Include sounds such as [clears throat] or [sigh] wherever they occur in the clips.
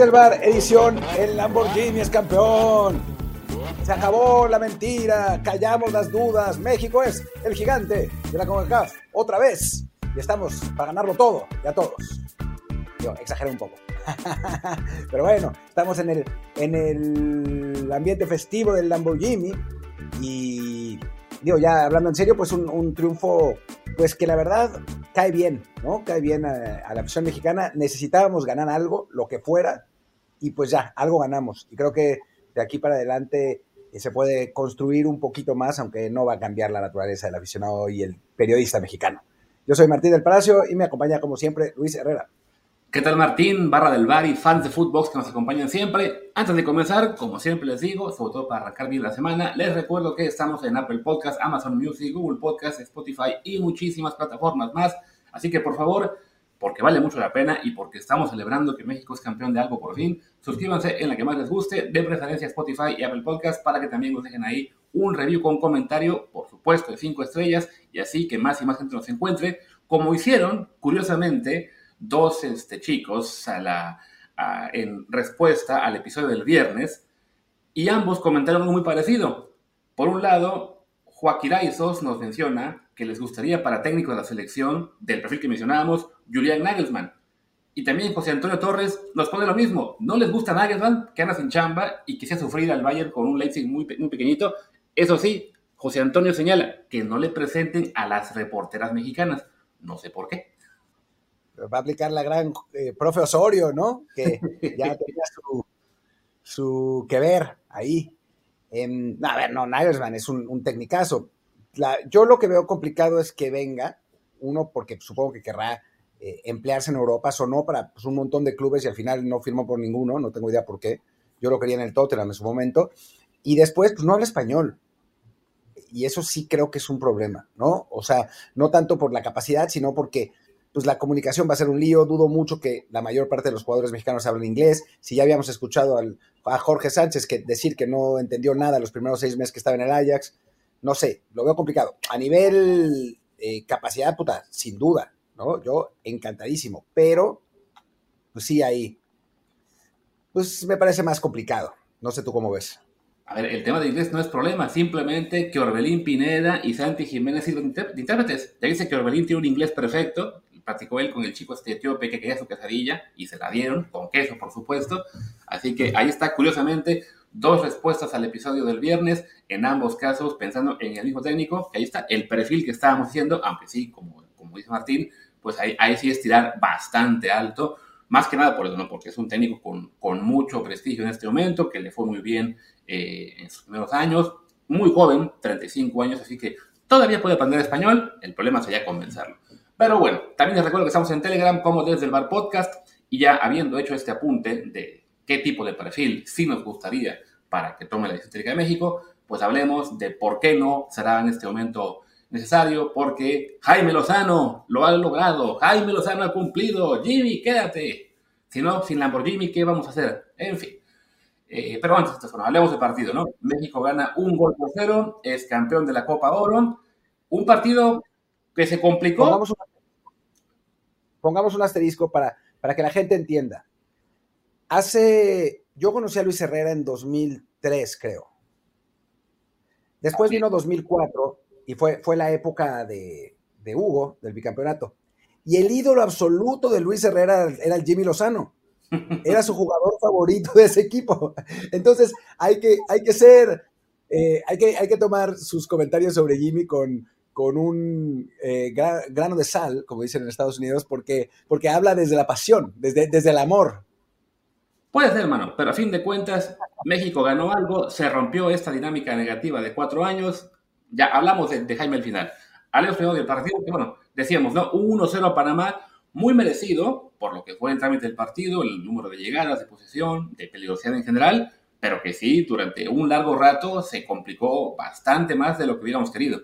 El bar, edición, el Lamborghini es campeón. Se acabó la mentira, callamos las dudas. México es el gigante de la CONCACAF, otra vez. Y estamos para ganarlo todo y a todos. Yo exageré un poco. [laughs] Pero bueno, estamos en el, en el ambiente festivo del Lamborghini y digo, ya hablando en serio, pues un, triunfo, pues que la verdad cae bien, ¿no? Cae bien a, la afición mexicana. Necesitábamos ganar algo, lo que fuera, y pues ya, algo ganamos. Y creo que de aquí para adelante eh, se puede construir un poquito más, aunque no va a cambiar la naturaleza del aficionado y el periodista mexicano. Yo soy Martín del Palacio y me acompaña como siempre Luis Herrera. ¿Qué tal Martín, barra del bar y fans de Footbox que nos acompañan siempre? Antes de comenzar, como siempre les digo, sobre todo para arrancar bien la semana, les recuerdo que estamos en Apple Podcast, Amazon Music, Google Podcast, Spotify y muchísimas plataformas más. Así que por favor, porque vale mucho la pena y porque estamos celebrando que México es campeón de algo por fin, suscríbanse en la que más les guste, de preferencia Spotify y Apple Podcast para que también nos dejen ahí un review con comentario, por supuesto, de 5 estrellas y así que más y más gente nos encuentre, como hicieron, curiosamente, dos este, chicos a en respuesta al episodio del viernes y ambos comentaron algo muy parecido. Por un lado, Joaquín Aizos nos menciona que les gustaría para técnico de la selección del perfil que mencionábamos, Julian Nagelsmann. Y también José Antonio Torres nos pone lo mismo. No les gusta Nagelsmann, que anda sin chamba y que se ha sufrido al Bayern con un Leipzig muy, muy pequeñito. Eso sí, José Antonio señala que no le presenten a las reporteras mexicanas. No sé por qué va a aplicar la gran eh, profe Osorio, ¿no? Que ya [laughs] tenía su, que ver ahí. Em, a ver, no, Nagelsmann es un, un tecnicazo. Yo lo que veo complicado es que venga, uno, porque supongo que querrá eh, emplearse en Europa, sonó para pues, un montón de clubes y al final no firmó por ninguno, no tengo idea por qué. Yo lo quería en el Tottenham en su momento. Y después, pues no habla español. Y eso sí creo que es un problema, ¿no? O sea, no tanto por la capacidad, sino porque pues la comunicación va a ser un lío. Dudo mucho que la mayor parte de los jugadores mexicanos hablen inglés. Si ya habíamos escuchado a Jorge Sánchez que decir que no entendió nada los primeros seis meses que estaba en el Ajax, no sé, lo veo complicado. A nivel eh, capacidad, puta, sin duda, ¿no? Yo encantadísimo, pero pues sí, ahí, pues me parece más complicado. No sé tú cómo ves. A ver, el tema de inglés no es problema, simplemente que Orbelín Pineda y Santi Jiménez sirven de intérpretes. Ya dice que Orbelín tiene un inglés perfecto, platicó él con el chico este etíope que quería su quesadilla y se la dieron, con queso por supuesto. Así que ahí está, curiosamente, dos respuestas al episodio del viernes, en ambos casos pensando en el mismo técnico, que ahí está el perfil que estábamos haciendo, aunque sí, como, como dice Martín, pues ahí, ahí sí es tirar bastante alto, más que nada por eso, ¿no? porque es un técnico con, con mucho prestigio en este momento, que le fue muy bien eh, en sus primeros años, muy joven, 35 años, así que todavía puede aprender español, el problema sería convencerlo. Pero bueno, también les recuerdo que estamos en Telegram como desde el bar podcast y ya habiendo hecho este apunte de qué tipo de perfil sí nos gustaría para que tome la decisión de México, pues hablemos de por qué no será en este momento necesario, porque Jaime Lozano lo ha logrado, Jaime Lozano ha cumplido, Jimmy, quédate. Si no, sin Lamborghini, ¿qué vamos a hacer? En fin. Eh, pero antes, bueno, hablemos del partido, ¿no? México gana un gol por cero, es campeón de la Copa Oro. Un partido que se complicó pongamos un asterisco para, para que la gente entienda. Hace, yo conocí a Luis Herrera en 2003, creo. Después vino 2004 y fue, fue la época de, de, Hugo, del bicampeonato. Y el ídolo absoluto de Luis Herrera era el Jimmy Lozano. [laughs] Era su jugador favorito de ese equipo. Entonces hay que, hay que ser, eh, hay, que, hay que tomar sus comentarios sobre Jimmy con, con un eh, grano de sal, como dicen en Estados Unidos, porque, porque habla desde la pasión, desde, desde el amor. Puede ser, hermano, pero a fin de cuentas, México ganó algo, se rompió esta dinámica negativa de cuatro años. Ya hablamos de, Jaime al final. Hablemos primero del partido, que bueno, decíamos, ¿no? 1-0 a Panamá, muy merecido por lo que fue el trámite del partido, el número de llegadas, de posesión, de peligrosidad en general, pero que sí, durante un largo rato se complicó bastante más de lo que hubiéramos querido.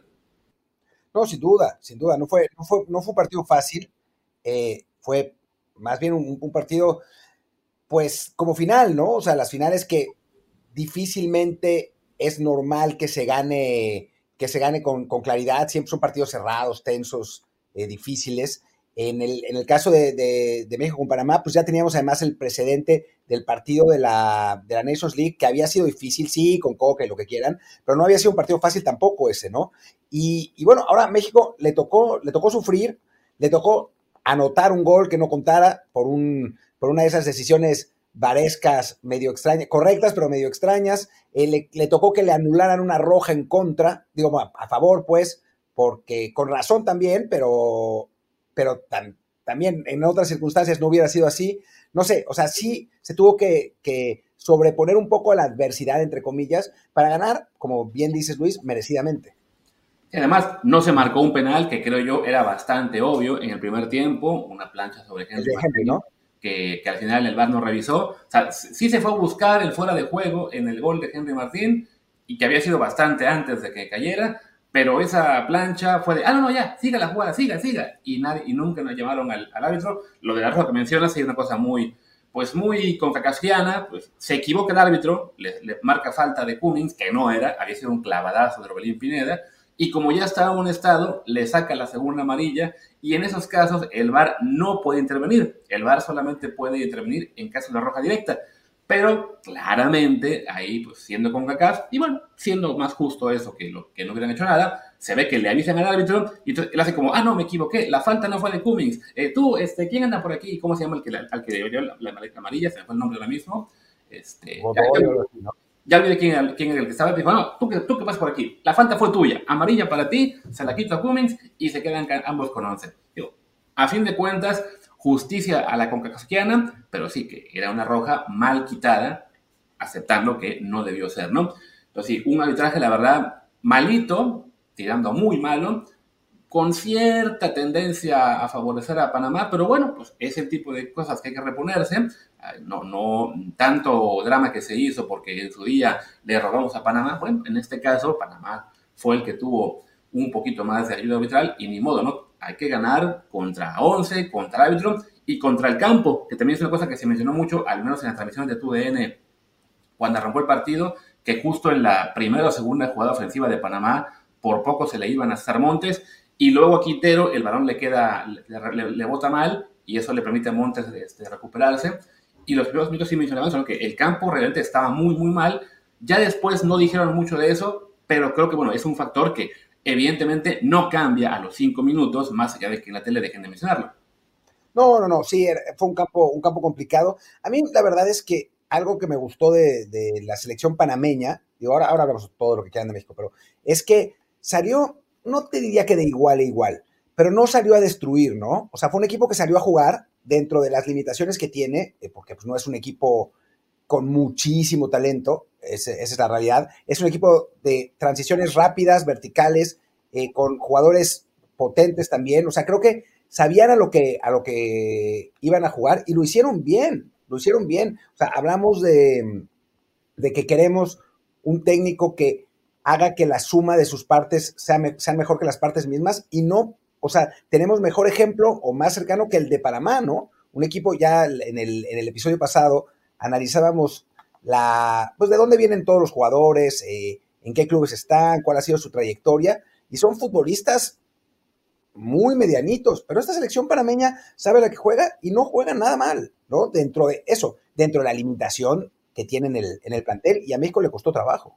No, sin duda, sin duda. No fue, no fue, no fue un partido fácil. Eh, fue más bien un, partido, pues, como final, ¿no? O sea, las finales que difícilmente es normal que se gane que se gane con, claridad. Siempre son partidos cerrados, tensos, eh, difíciles. En el, en el caso de, México con Panamá, pues ya teníamos además el precedente del partido de la, de la Nations League, que había sido difícil, sí, con Coca y lo que quieran, pero no había sido un partido fácil tampoco ese, ¿no? Y, y bueno, ahora México le tocó, le tocó sufrir, le tocó anotar un gol que no contara por, un, por una de esas decisiones varescas, medio extrañas, correctas, pero medio extrañas. Eh, le, tocó que le anularan una roja en contra, digo, a, favor, pues, porque con razón también, pero, pero también en otras circunstancias no hubiera sido así. No sé, o sea, sí se tuvo que, que sobreponer un poco a la adversidad, entre comillas, para ganar, como bien dices Luis, merecidamente. Y además, no se marcó un penal que creo yo era bastante obvio en el primer tiempo, una plancha sobre Henry, ¿no? Que, al final el VAR no revisó. O sea, sí se fue a buscar el fuera de juego en el gol de Henry Martín y que había sido bastante antes de que cayera, pero esa plancha fue de, ah, no, no, ya, siga la jugada, siga, siga. Y, nadie, y nunca nos llamaron al, árbitro. Lo de la roja que mencionas es una cosa muy, pues muy confacasquiana, pues se equivoca el árbitro, le, marca falta de Cummings, que no era, había sido un clavadazo de Robelín Pineda, y como ya en un estado, le saca la segunda amarilla y en esos casos el VAR no puede intervenir. El VAR solamente puede intervenir en caso de roja directa. Pero claramente ahí, pues siendo con CACAF, y bueno, siendo más justo eso que, lo, que no hubieran hecho nada, se ve que le avisan al árbitro y entonces él hace como, ah, no, me equivoqué, la falta no fue de Cummings. Eh, tú, este, ¿quién anda por aquí? ¿Cómo se llama el que, al que dio la, la, amarilla? Se me fue el nombre ahora mismo. Este, ya olvidé quién, quién era el que estaba. Dijo, no, ¿tú, tú qué pasas por aquí. La falta fue tuya. Amarilla para ti, se la quito a Cummings y se quedan ambos con 11. Digo, a fin de cuentas, justicia a la concacasquiana, pero sí que era una roja mal quitada, aceptando que no debió ser, ¿no? Entonces, sí, un arbitraje, la verdad, malito, tirando muy malo, con cierta tendencia a favorecer a Panamá, pero bueno, pues es el tipo de cosas que hay que reponerse. No, no tanto drama que se hizo porque en su día le robamos a Panamá. Bueno, en este caso, Panamá fue el que tuvo un poquito más de ayuda arbitral y ni modo, ¿no? Hay que ganar contra 11, contra el árbitro y contra el campo, que también es una cosa que se mencionó mucho, al menos en las transmisiones de TUDN, cuando arrancó el partido, que justo en la primera o segunda jugada ofensiva de Panamá, por poco se le iban a César Montes y luego a Quintero el balón le queda, le, bota mal y eso le permite a Montes este, recuperarse. Y los primeros minutos sí mencionaban son que el campo realmente estaba muy, muy mal. Ya después no dijeron mucho de eso, pero creo que bueno, es un factor que evidentemente no cambia a los cinco minutos, más allá de que en la tele dejen de mencionarlo. No, no, no, sí, fue un campo, un campo complicado. A mí la verdad es que algo que me gustó de, de la selección panameña, digo, ahora, ahora hablamos todo lo que queda de México, pero es que salió no te diría que de igual a igual, pero no salió a destruir, ¿no? O sea, fue un equipo que salió a jugar dentro de las limitaciones que tiene, eh, porque pues, no es un equipo con muchísimo talento, esa es la realidad. Es un equipo de transiciones rápidas, verticales, eh, con jugadores potentes también. O sea, creo que sabían a lo que, a lo que iban a jugar y lo hicieron bien, lo hicieron bien. O sea, hablamos de, de que queremos un técnico que haga que la suma de sus partes sea, mejor que las partes mismas y no, o sea, tenemos mejor ejemplo o más cercano que el de Panamá, ¿no? Un equipo ya en el, en el episodio pasado analizábamos la, pues de dónde vienen todos los jugadores, eh, en qué clubes están, cuál ha sido su trayectoria, y son futbolistas muy medianitos, pero esta selección panameña sabe la que juega y no juega nada mal, ¿no? Dentro de eso, dentro de la limitación que tiene en el, en el plantel, y a México le costó trabajo.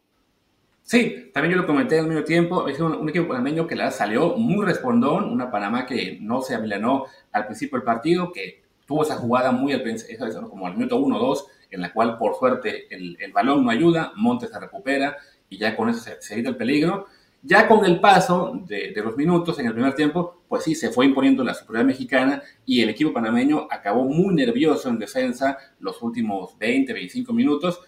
Sí, también yo lo comenté al mismo tiempo, es un, equipo panameño que la salió muy respondón, una Panamá que no se amilanó al principio del partido, que tuvo esa jugada muy al como al minuto 1 o 2, en la cual por suerte el, balón no ayuda, Montes se recupera y ya con eso se, se evita el peligro. Ya con el paso de, de, los minutos en el primer tiempo, pues sí, se fue imponiendo la superioridad mexicana y el equipo panameño acabó muy nervioso en defensa los últimos 20, 25 minutos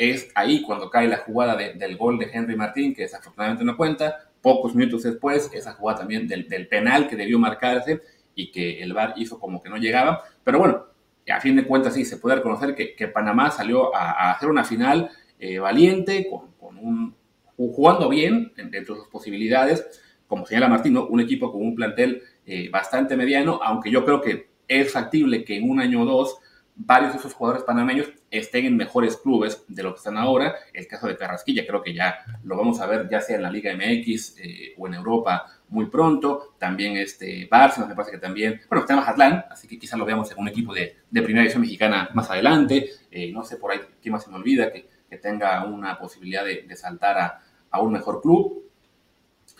es ahí cuando cae la jugada del gol de Henry Martín, que desafortunadamente no cuenta. Pocos minutos después, esa jugada también del, penal que debió marcarse y que el VAR hizo como que no llegaba. Pero bueno, a fin de cuentas sí, se puede reconocer que, Panamá salió a, hacer una final eh, valiente, con, un, jugando bien dentro de sus posibilidades. Como señala Martín, un equipo con un plantel eh, bastante mediano, aunque yo creo que es factible que en un año o dos varios de esos jugadores panameños estén en mejores clubes de lo que están ahora. El caso de Carrasquilla creo que ya lo vamos a ver ya sea en la Liga MX eh, o en Europa muy pronto. También este Barça, me parece que también, bueno, está en Mazatlán, así que quizás lo veamos en un equipo de, de primera división mexicana más adelante. Eh, no sé por ahí quién más se me olvida que, que tenga una posibilidad de, de saltar a, a, un mejor club.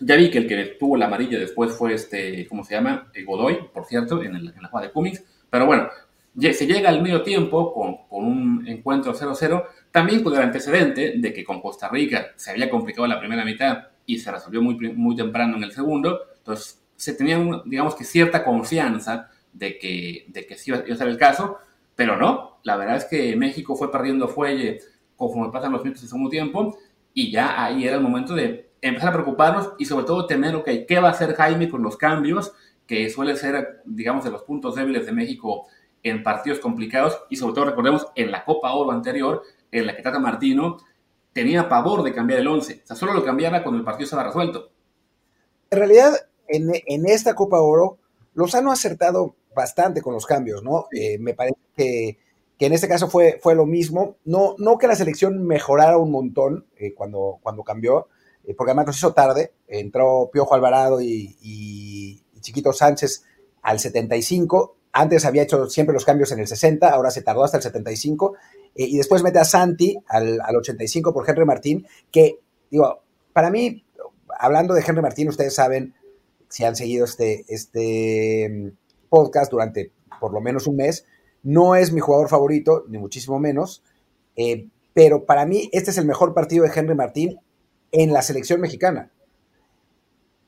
Ya vi que el que tuvo la amarilla después fue este, ¿cómo se llama? Eh, Godoy, por cierto, en, el, en la jugada de Cummings. Pero bueno, se llega al medio tiempo con, con un encuentro 0-0, también con el antecedente de que con Costa Rica se había complicado la primera mitad y se resolvió muy, muy temprano en el segundo, entonces se tenía, digamos que cierta confianza de que, de que sí iba, a ser el caso, pero no, la verdad es que México fue perdiendo fuelle conforme pasan los minutos del segundo tiempo y ya ahí era el momento de empezar a preocuparnos y sobre todo temer, ok, ¿qué va a hacer Jaime con los cambios? Que suele ser, digamos, de los puntos débiles de México en partidos complicados y sobre todo recordemos en la Copa Oro anterior, en la que Tata Martino tenía pavor de cambiar el 11, o sea, solo lo cambiaba cuando el partido estaba resuelto. En realidad, en, en esta Copa Oro, Lozano ha acertado bastante con los cambios, ¿no? Eh, me parece que, que, en este caso fue, fue lo mismo, no, no que la selección mejorara un montón eh, cuando, cuando cambió, eh, porque además nos hizo tarde, entró Piojo Alvarado y, y, y Chiquito Sánchez al 75, antes había hecho siempre los cambios en el 60, ahora se tardó hasta el 75. Eh, y después mete a Santi al, al, 85 por Henry Martín, que, digo, para mí, hablando de Henry Martín, ustedes saben, si han seguido este, este mm, podcast durante por lo menos un mes, no es mi jugador favorito, ni muchísimo menos, eh, pero para mí este es el mejor partido de Henry Martín en la selección mexicana.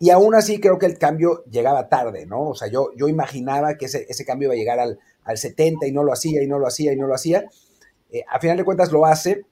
Y aún así creo que el cambio llegaba tarde, ¿no? O sea, yo, yo imaginaba que ese, ese cambio iba a llegar al, al, 70 y no lo hacía, y no lo hacía, y no lo hacía. Eh, a final de cuentas lo hace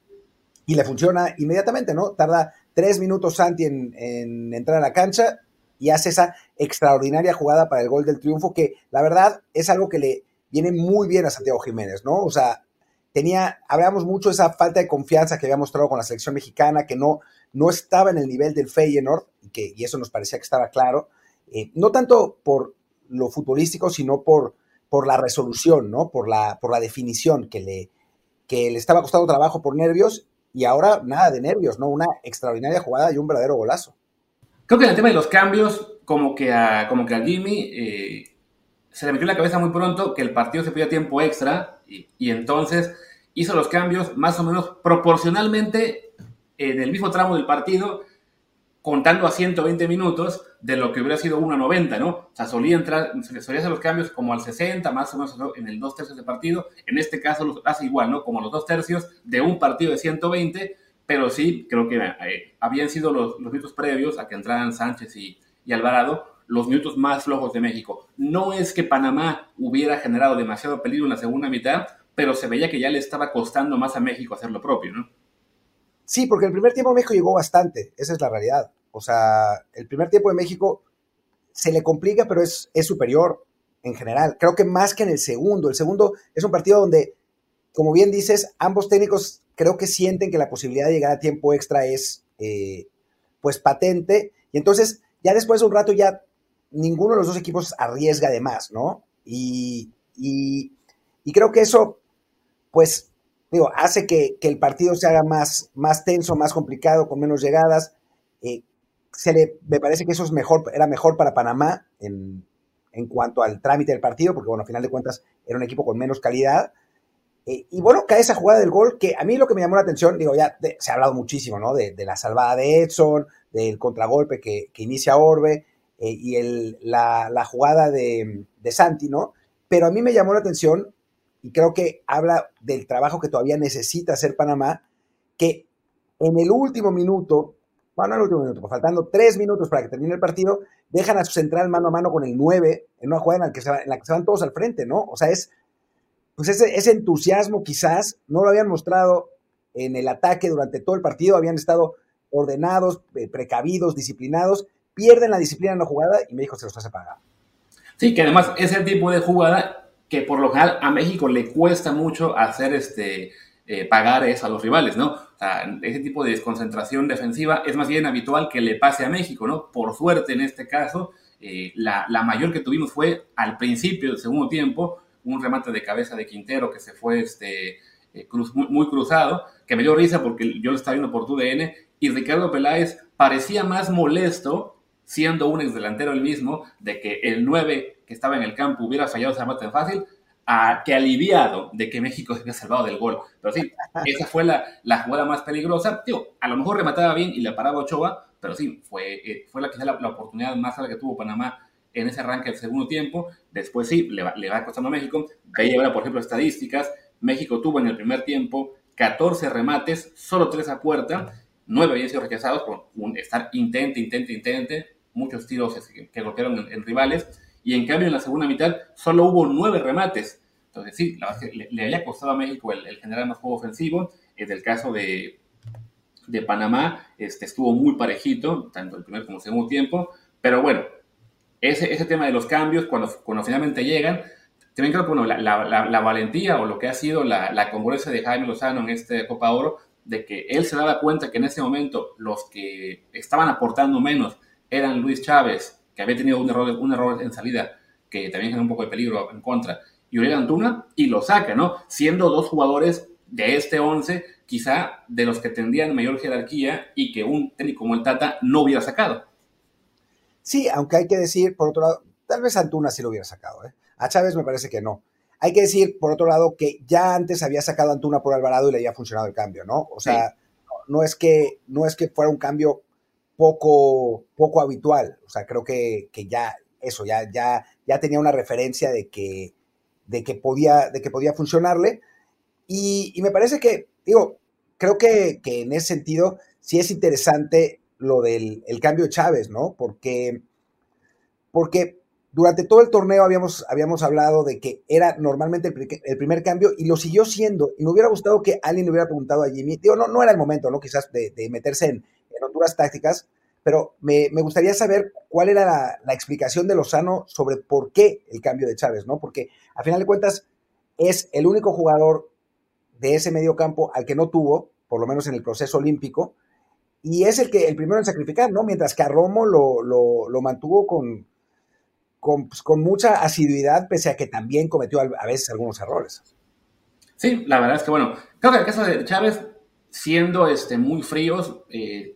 y le funciona inmediatamente, ¿no? Tarda tres minutos Santi en, en entrar a la cancha y hace esa extraordinaria jugada para el gol del triunfo, que la verdad es algo que le viene muy bien a Santiago Jiménez, ¿no? O sea, tenía, hablábamos mucho de esa falta de confianza que había mostrado con la selección mexicana, que no, no estaba en el nivel del Feyenoord, y, eso nos parecía que estaba claro, eh, no tanto por lo futbolístico, sino por, por la resolución, ¿no? Por la, por la definición que le, que le estaba costando trabajo por nervios, y ahora nada de nervios, ¿no? Una extraordinaria jugada y un verdadero golazo. Creo que en el tema de los cambios, como que a, como que a Jimmy eh, se le metió en la cabeza muy pronto que el partido se pedía tiempo extra, y, y entonces hizo los cambios más o menos proporcionalmente en el mismo tramo del partido, contando a 120 minutos de lo que hubiera sido 1 a 90, ¿no? O sea, solía entrar, solía hacer los cambios como al 60, más o menos en el 2 tercios de partido. En este caso lo hace igual, ¿no? Como los 2 tercios de un partido de 120, pero sí, creo que eh, habían sido los, los, minutos previos a que entraran Sánchez y, y Alvarado los minutos más flojos de México. No es que Panamá hubiera generado demasiado peligro en la segunda mitad, pero se veía que ya le estaba costando más a México hacer lo propio, ¿no? Sí, porque el primer tiempo México llegó bastante, esa es la realidad. O sea, el primer tiempo de México se le complica, pero es, es superior en general. Creo que más que en el segundo. El segundo es un partido donde, como bien dices, ambos técnicos creo que sienten que la posibilidad de llegar a tiempo extra es, eh, pues, patente. Y entonces, ya después de un rato, ya ninguno de los dos equipos arriesga de más, ¿no? Y, y creo que eso, pues, digo, hace que, que, el partido se haga más, más tenso, más complicado, con menos llegadas. Eh, se le, me parece que eso es mejor, era mejor para Panamá en, en, cuanto al trámite del partido, porque bueno, a final de cuentas era un equipo con menos calidad. Eh, y bueno, cae esa jugada del gol, que a mí lo que me llamó la atención, digo, ya se ha hablado muchísimo, ¿no? De, de, la salvada de Edson, del contragolpe que, que inicia Orbe eh, y el, la, la, jugada de, de Santi, ¿no? Pero a mí me llamó la atención y creo que habla del trabajo que todavía necesita hacer Panamá, que en el último minuto, bueno, en el último minuto, faltando tres minutos para que termine el partido, dejan a su central mano a mano con el 9 en una jugada en la que se, en la que se van todos al frente, ¿no? O sea, es, pues ese, ese entusiasmo quizás no lo habían mostrado en el ataque durante todo el partido, habían estado ordenados, eh, precavidos, disciplinados, pierden la disciplina en la jugada y México se los hace pagar. Sí, que además ese tipo de jugada que por lo general a México le cuesta mucho hacer este, eh, pagar eso a los rivales, ¿no? O sea, ese tipo de desconcentración defensiva es más bien habitual que le pase a México, ¿no? Por suerte en este caso, eh, la, la, mayor que tuvimos fue al principio del segundo tiempo, un remate de cabeza de Quintero que se fue este, eh, muy, cruzado, que me dio risa porque yo lo estaba viendo por tu DN y Ricardo Peláez parecía más molesto, siendo un ex delantero el mismo, de que el 9 que estaba en el campo hubiera fallado ese remate tan fácil, a, que aliviado de que México se había salvado del gol. Pero sí, esa fue la, la jugada más peligrosa. Tío, a lo mejor remataba bien y le paraba Ochoa, pero sí, fue, eh, fue la, quizá la, la oportunidad más alta que tuvo Panamá en ese arranque del segundo tiempo. Después sí, le va, le va costando a México. Ahí ahora, por ejemplo, estadísticas. México tuvo en el primer tiempo 14 remates, solo 3 a puerta, 9 habían sido rechazados por un estar intente, intente, intente, muchos tiros que, golpearon en, rivales, y en cambio en la segunda mitad solo hubo 9 remates. Entonces sí, la que le, había costado a México el, generar más juego ofensivo. En el caso de, de Panamá, este, estuvo muy parejito, tanto el primer como el segundo tiempo, pero bueno, ese, ese tema de los cambios, cuando, cuando finalmente llegan, también creo que bueno, la, la, la, valentía o lo que ha sido la, la congruencia de Jaime Lozano en este Copa Oro, de que él se daba cuenta que en ese momento los que estaban aportando menos eran Luis Chávez, que había tenido un error, un error en salida, que también genera un poco de peligro en contra, y Uriel Antuna, y lo saca, ¿no? Siendo dos jugadores de este 11, quizá de los que tendrían mayor jerarquía y que un técnico como el Tata no hubiera sacado. Sí, aunque hay que decir, por otro lado, tal vez Antuna sí lo hubiera sacado, ¿eh? A Chávez me parece que no. Hay que decir, por otro lado, que ya antes había sacado Antuna por Alvarado y le había funcionado el cambio, ¿no? O sea, no, es que, no es que fuera un cambio poco, poco habitual. O sea, creo que, ya eso, ya, ya, ya tenía una referencia de que, de que, podía, de que podía funcionarle. Y, me parece que, digo, creo que, en ese sentido sí es interesante lo del cambio de Chávez, ¿no? Porque, porque durante todo el torneo habíamos, habíamos hablado de que era normalmente el, primer cambio y lo siguió siendo. Y me hubiera gustado que alguien le hubiera preguntado a Jimmy. Digo, no, no era el momento, ¿no? Quizás de, meterse en, en, honduras tácticas, pero me, gustaría saber cuál era la, explicación de Lozano sobre por qué el cambio de Chávez, ¿no? Porque a final de cuentas es el único jugador de ese medio campo al que no tuvo, por lo menos en el proceso olímpico, y es el que el primero en sacrificar, ¿no? Mientras que a Romo lo, lo mantuvo con, pues, con, mucha asiduidad, pese a que también cometió a, veces algunos errores. Sí, la verdad es que, bueno, creo que el caso de Chávez, siendo este, muy fríos, eh,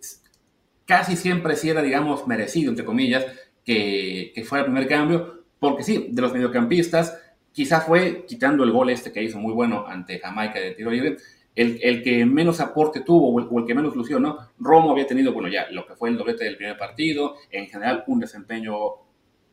casi siempre sí era, digamos, merecido, entre comillas, que, que fuera el primer cambio, porque sí, de los mediocampistas, quizás fue, quitando el gol este que hizo muy bueno ante Jamaica de tiro libre, el, el, que menos aporte tuvo o el, o el, que menos lució, ¿no? Romo había tenido, bueno, ya lo que fue el doblete del primer partido, en general un desempeño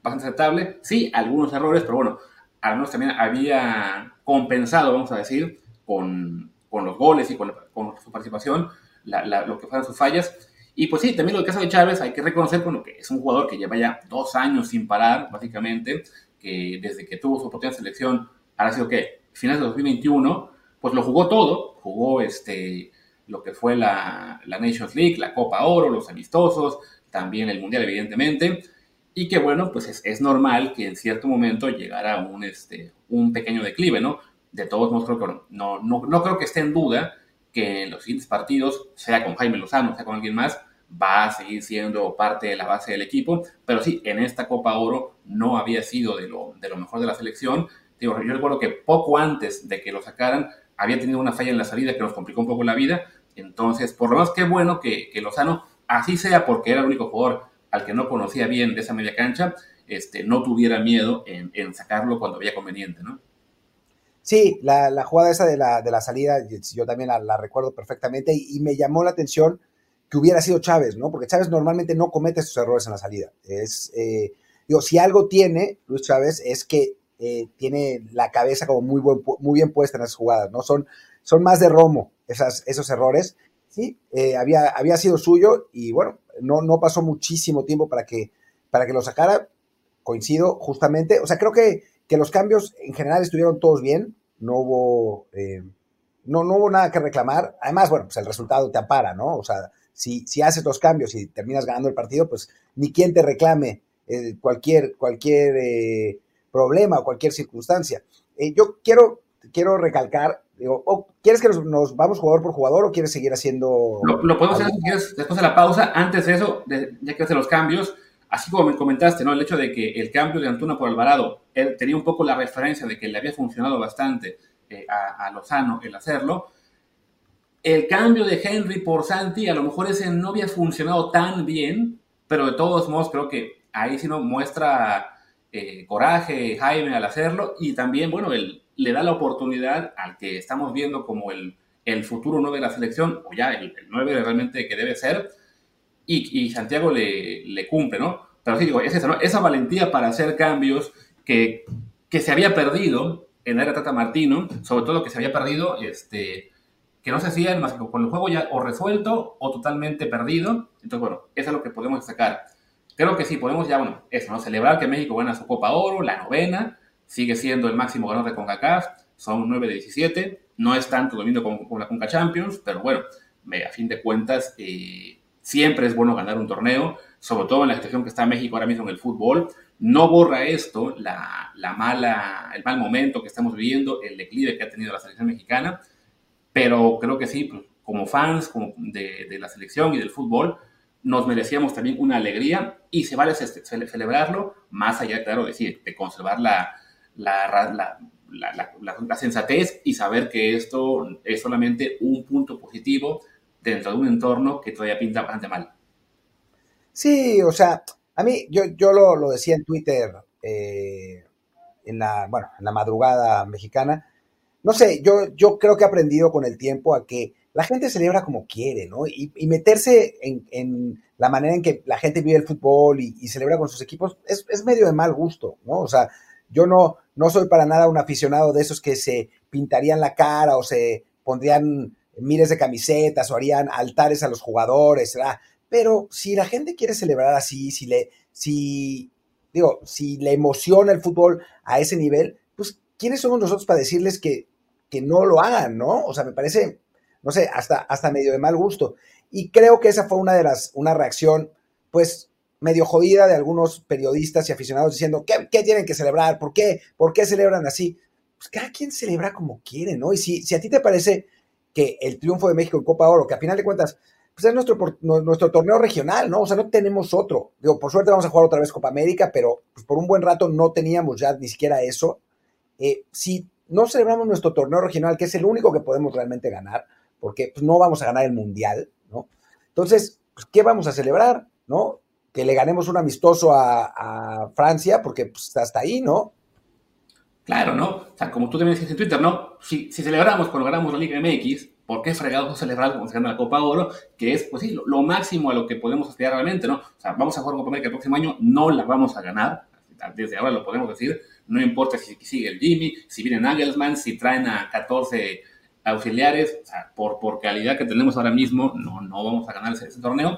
bastante aceptable. Sí, algunos errores, pero bueno, al menos también había compensado, vamos a decir, con, con los goles y con, su participación, lo que fueron sus fallas. Y pues sí, también lo del caso de Chávez, hay que reconocer bueno, que es un jugador que lleva ya dos años sin parar, básicamente, que desde que tuvo su de selección, ahora sido que finales de 2021, pues lo jugó todo, jugó este, lo que fue la, la Nations League, la Copa Oro, los amistosos, también el Mundial, evidentemente, y que bueno, pues es, es, normal que en cierto momento llegara un, este, un pequeño declive, ¿no? De todos modos, creo que no, no, no creo que esté en duda que en los siguientes partidos, sea con Jaime Lozano, sea con alguien más, va a seguir siendo parte de la base del equipo, pero sí, en esta Copa Oro no había sido de lo, de lo mejor de la selección. Digo, yo recuerdo que poco antes de que lo sacaran, había tenido una falla en la salida que nos complicó un poco la vida, entonces, por lo menos qué bueno que, que Lozano, así sea porque era el único jugador al que no conocía bien de esa media cancha, este, no tuviera miedo en, sacarlo cuando había conveniente, ¿no? Sí, la, jugada esa de la, de la, salida, yo también la, recuerdo perfectamente y, me llamó la atención que hubiera sido Chávez, ¿no? Porque Chávez normalmente no comete esos errores en la salida. Es, eh, digo, si algo tiene Luis Chávez es que eh, tiene la cabeza como muy, buen, muy bien puesta en esas jugadas, ¿no? Son, son más de romo esas, esos errores. Sí, eh, había, había sido suyo y bueno, no, no pasó muchísimo tiempo para que, para que lo sacara. Coincido justamente. O sea, creo que, que los cambios en general estuvieron todos bien. No hubo, eh, no, no hubo nada que reclamar. Además, bueno, pues el resultado te ampara, ¿no? O sea, si, si haces los cambios y terminas ganando el partido, pues ni quien te reclame eh, cualquier, cualquier eh, problema o cualquier circunstancia. yo quiero, quiero recalcar ¿quieres que nos, vamos jugador por jugador o quieres seguir haciendo...? Lo, podemos hacer después de la pausa. Antes de eso, ya que hace los cambios, así como me comentaste, ¿no? El hecho de que el cambio de Antuna por Alvarado, él tenía un poco la referencia de que le había funcionado bastante eh, a, Lozano el hacerlo. El cambio de Henry por Santi, a lo mejor ese no había funcionado tan bien, pero de todos modos creo que ahí sí no muestra eh, coraje Jaime al hacerlo y también, bueno, él le da la oportunidad al que estamos viendo como el, el futuro 9 de la selección, o ya el, el 9 realmente que debe ser, y, y Santiago le, le, cumple, ¿no? Pero sí digo, es esa, ¿no? esa valentía para hacer cambios que, que se había perdido en la era Tata Martino, sobre todo que se había perdido, este, que no se hacían más que con el juego ya o resuelto o totalmente perdido. Entonces, bueno, eso es lo que podemos sacar. Creo que sí, podemos ya, bueno, eso, ¿no? Celebrar que México gana su Copa Oro, la novena, sigue siendo el máximo ganador de CONCACAF, son 9 de 17, no es tanto dominio como, como la CONCA Champions, pero bueno, a fin de cuentas, eh, siempre es bueno ganar un torneo, sobre todo en la situación que está México ahora mismo en el fútbol. No borra esto la, la mala, el mal momento que estamos viviendo, el declive que ha tenido la selección mexicana, pero creo que sí, pues, como fans como de, de, la selección y del fútbol, nos merecíamos también una alegría y se vale celebrarlo, más allá, claro, decir, de conservar la, la, la, la, sensatez y saber que esto es solamente un punto positivo dentro de un entorno que todavía pinta bastante mal. Sí, o sea, a mí, yo, yo lo, lo decía en Twitter, eh, en, la, bueno, en la madrugada mexicana, no sé, yo, yo creo que he aprendido con el tiempo a que la gente celebra como quiere, ¿no? Y, y meterse en, en, la manera en que la gente vive el fútbol y, y celebra con sus equipos es, es, medio de mal gusto, ¿no? O sea, yo no, no soy para nada un aficionado de esos que se pintarían la cara o se pondrían miles de camisetas o harían altares a los jugadores. Pero si la gente quiere celebrar así, si le, si, digo, si le emociona el fútbol a ese nivel, pues, ¿quiénes somos nosotros para decirles que, que no lo hagan, no? O sea, me parece, no sé, hasta, hasta medio de mal gusto. Y creo que esa fue una de las, una reacción, pues, medio jodida de algunos periodistas y aficionados diciendo, ¿qué, qué tienen que celebrar? ¿Por qué? ¿Por qué celebran así? Pues cada quien celebra como quiere, ¿no? Y si, si a ti te parece que el triunfo de México en Copa Oro, que a final de cuentas, pues es nuestro, nuestro torneo regional, ¿no? O sea, no tenemos otro. Digo, por suerte vamos a jugar otra vez Copa América, pero pues, por un buen rato no teníamos ya ni siquiera eso. Eh, si no celebramos nuestro torneo regional, que es el único que podemos realmente ganar, porque pues, no vamos a ganar el Mundial, ¿no? Entonces, pues, ¿qué vamos a celebrar, no? Que le ganemos un amistoso a, Francia, porque pues, hasta ahí, ¿no? Claro, ¿no? O sea, como tú también decías en Twitter, ¿no? Si, celebramos cuando ganamos la Liga MX, ¿por qué fregados no celebrar cuando se gana la Copa Oro? Que es, pues sí, lo, máximo a lo que podemos aspirar realmente, ¿no? O sea, vamos a jugar Copa América el próximo año, no la vamos a ganar, desde ahora lo podemos decir, no importa si sigue el Jimmy, si viene Nagelsmann, si traen a 14 auxiliares, o sea, por, por calidad que tenemos ahora mismo, no, no vamos a ganar ese, ese torneo.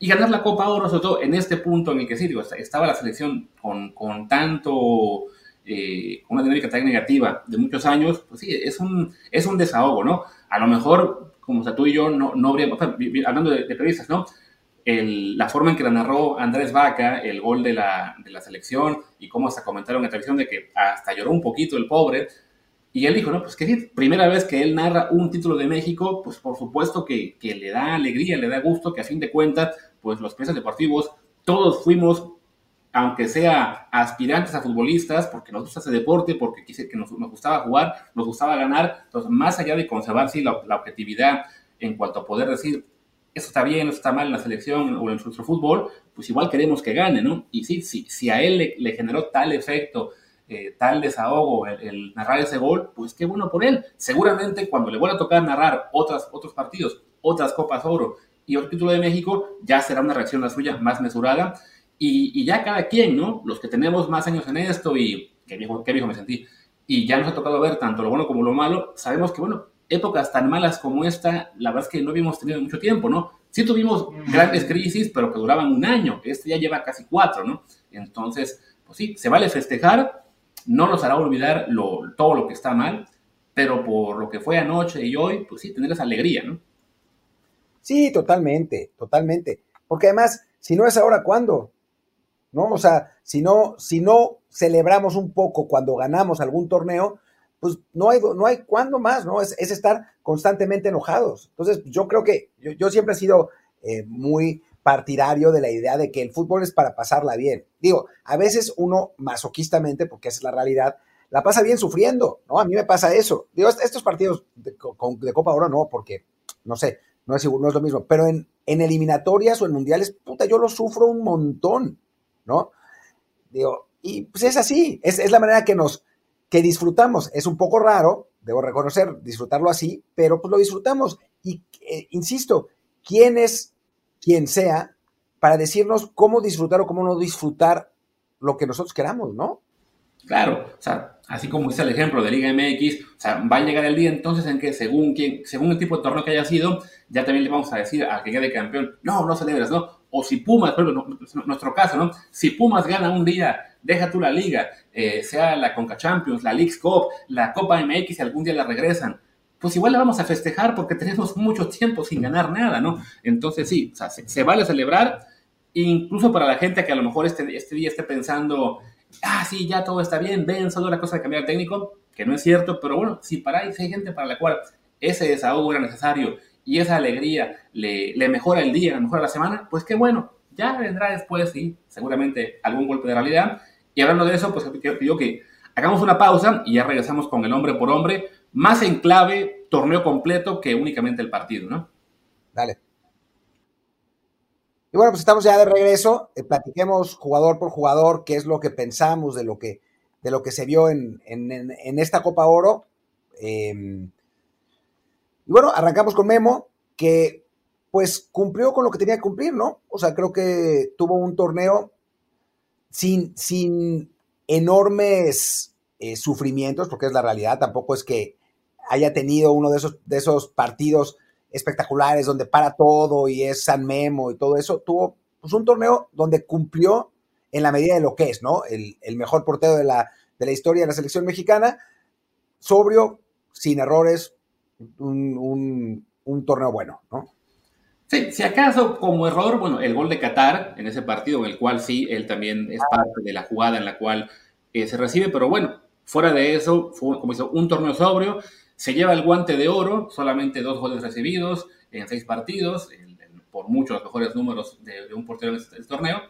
Y ganar la Copa Oro, sobre todo en este punto en el que sí, digo, estaba la selección con, con tanto eh, una dinámica tan negativa de muchos años, pues sí, es un, es un desahogo, ¿no? A lo mejor, como sea, tú y yo no, no habríamos, hablando de, de periodistas, ¿no? El, la forma en que la narró Andrés Vaca, el gol de la, de la selección, y cómo hasta comentaron en televisión de que hasta lloró un poquito el pobre, y él dijo, no, pues que sí, primera vez que él narra un título de México, pues por supuesto que, que le da alegría, le da gusto, que a fin de cuentas, pues los periodistas deportivos, todos fuimos aunque sea aspirantes a futbolistas, porque nos gusta ese deporte, porque quise, que nos, gustaba jugar, nos gustaba ganar, entonces más allá de conservar sí, la, objetividad en cuanto a poder decir, eso está bien, eso está mal en la selección o en nuestro fútbol, pues igual queremos que gane, ¿no? Y sí, sí si a él le, le generó tal efecto, eh, tal desahogo el, el, narrar ese gol, pues qué bueno por él. Seguramente cuando le vuelva a tocar narrar otras, otros partidos, otras Copas Oro y otro título de México, ya será una reacción la suya más mesurada y, y, ya cada quien, ¿no? Los que tenemos más años en esto y qué viejo, qué viejo me sentí, y ya nos ha tocado ver tanto lo bueno como lo malo, sabemos que, bueno, épocas tan malas como esta, la verdad es que no habíamos tenido mucho tiempo, ¿no? Sí tuvimos grandes crisis, pero que duraban un año, este ya lleva casi cuatro, ¿no? Entonces, pues sí, se vale festejar, no nos hará olvidar lo, todo lo que está mal, pero por lo que fue anoche y hoy, pues sí, tener esa alegría, ¿no? Sí, totalmente, totalmente. Porque además, si no es ahora, ¿cuándo? ¿No? O sea, si no, si no celebramos un poco cuando ganamos algún torneo, pues no hay, no hay cuándo más, ¿no? Es, es estar constantemente enojados. Entonces, yo creo que yo, yo siempre he sido eh, muy partidario de la idea de que el fútbol es para pasarla bien. Digo, a veces uno masoquistamente, porque es la realidad, la pasa bien sufriendo, ¿no? A mí me pasa eso. Digo, estos partidos de, Copa Oro no, porque, no sé, no es, no es lo mismo, pero en, en eliminatorias o en mundiales, puta, yo lo sufro un montón, ¿no? Digo, y pues es así, es, es la manera que nos, que disfrutamos. Es un poco raro, debo reconocer, disfrutarlo así, pero pues lo disfrutamos. Y eh, insisto, ¿quién es quien sea para decirnos cómo disfrutar o cómo no disfrutar lo que nosotros queramos, ¿no? Claro, o sea, así como dice el ejemplo de Liga MX, o sea, va a llegar el día entonces en que según quién, según el tipo de torneo que haya sido, ya también le vamos a decir al que quede campeón, no, no celebras, ¿no? O si Pumas, nuestro caso, ¿no? Si Pumas gana un día, deja tú la liga, eh, sea la Conca Champions, la League Cup, la Copa MX, si algún día la regresan, pues igual la vamos a festejar porque tenemos mucho tiempo sin ganar nada, ¿no? Entonces sí, o sea, se, vale celebrar, incluso para la gente que a lo mejor este, este día esté pensando, ah, sí, ya todo está bien, ven, solo la cosa de cambiar técnico, que no es cierto, pero bueno, si para ahí hay gente para la cual ese desahogo era necesario y esa alegría le, mejora el día, le mejora la semana, pues qué bueno, ya vendrá después, sí, seguramente algún golpe de realidad. Y hablando de eso, pues pido que hagamos una pausa y ya regresamos con el hombre por hombre, más en clave torneo completo que únicamente el partido, ¿no? Dale. Y bueno, pues estamos ya de regreso. Eh, platiquemos jugador por jugador qué es lo que pensamos de lo que, de lo que se vio en, esta Copa Oro. Em, y bueno, arrancamos con Memo, que pues cumplió con lo que tenía que cumplir, ¿no? O sea, creo que tuvo un torneo sin, sin enormes eh, sufrimientos, porque es la realidad, tampoco es que haya tenido uno de esos, de esos partidos espectaculares donde para todo y es San Memo y todo eso, tuvo pues, un torneo donde cumplió en la medida de lo que es, ¿no? El, mejor portero de la, de la, historia de la selección mexicana, sobrio, sin errores, un, un, torneo bueno, ¿no? Sí, si acaso como error, bueno, el gol de Qatar en ese partido, en el cual sí, él también es parte de la jugada en la cual eh, se recibe, pero bueno, fuera de eso, fue como hizo un torneo sobrio, se lleva el guante de oro, solamente dos goles recibidos en seis partidos, por muchos los mejores números de, un portero en este, este torneo.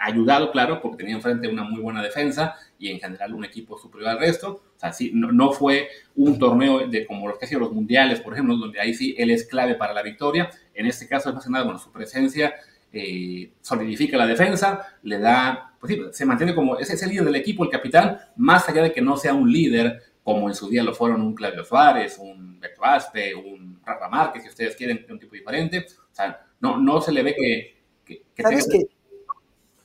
Ayudado, claro, porque tenía enfrente una muy buena defensa y en general un equipo superior al resto. O sea, sí, no, fue un torneo de como los que sido los mundiales, por ejemplo, donde ahí sí él es clave para la victoria. En este caso es más que nada, bueno, su presencia eh, solidifica la defensa, le da, pues sí, se mantiene como, es ese líder del equipo, el capitán, más allá de que no sea un líder como en su día lo fueron un Claudio Suárez, un Beto Aspe, un Rafa Márquez, si ustedes quieren, un tipo diferente. O sea, no, no se le ve que... ¿Sabes qué?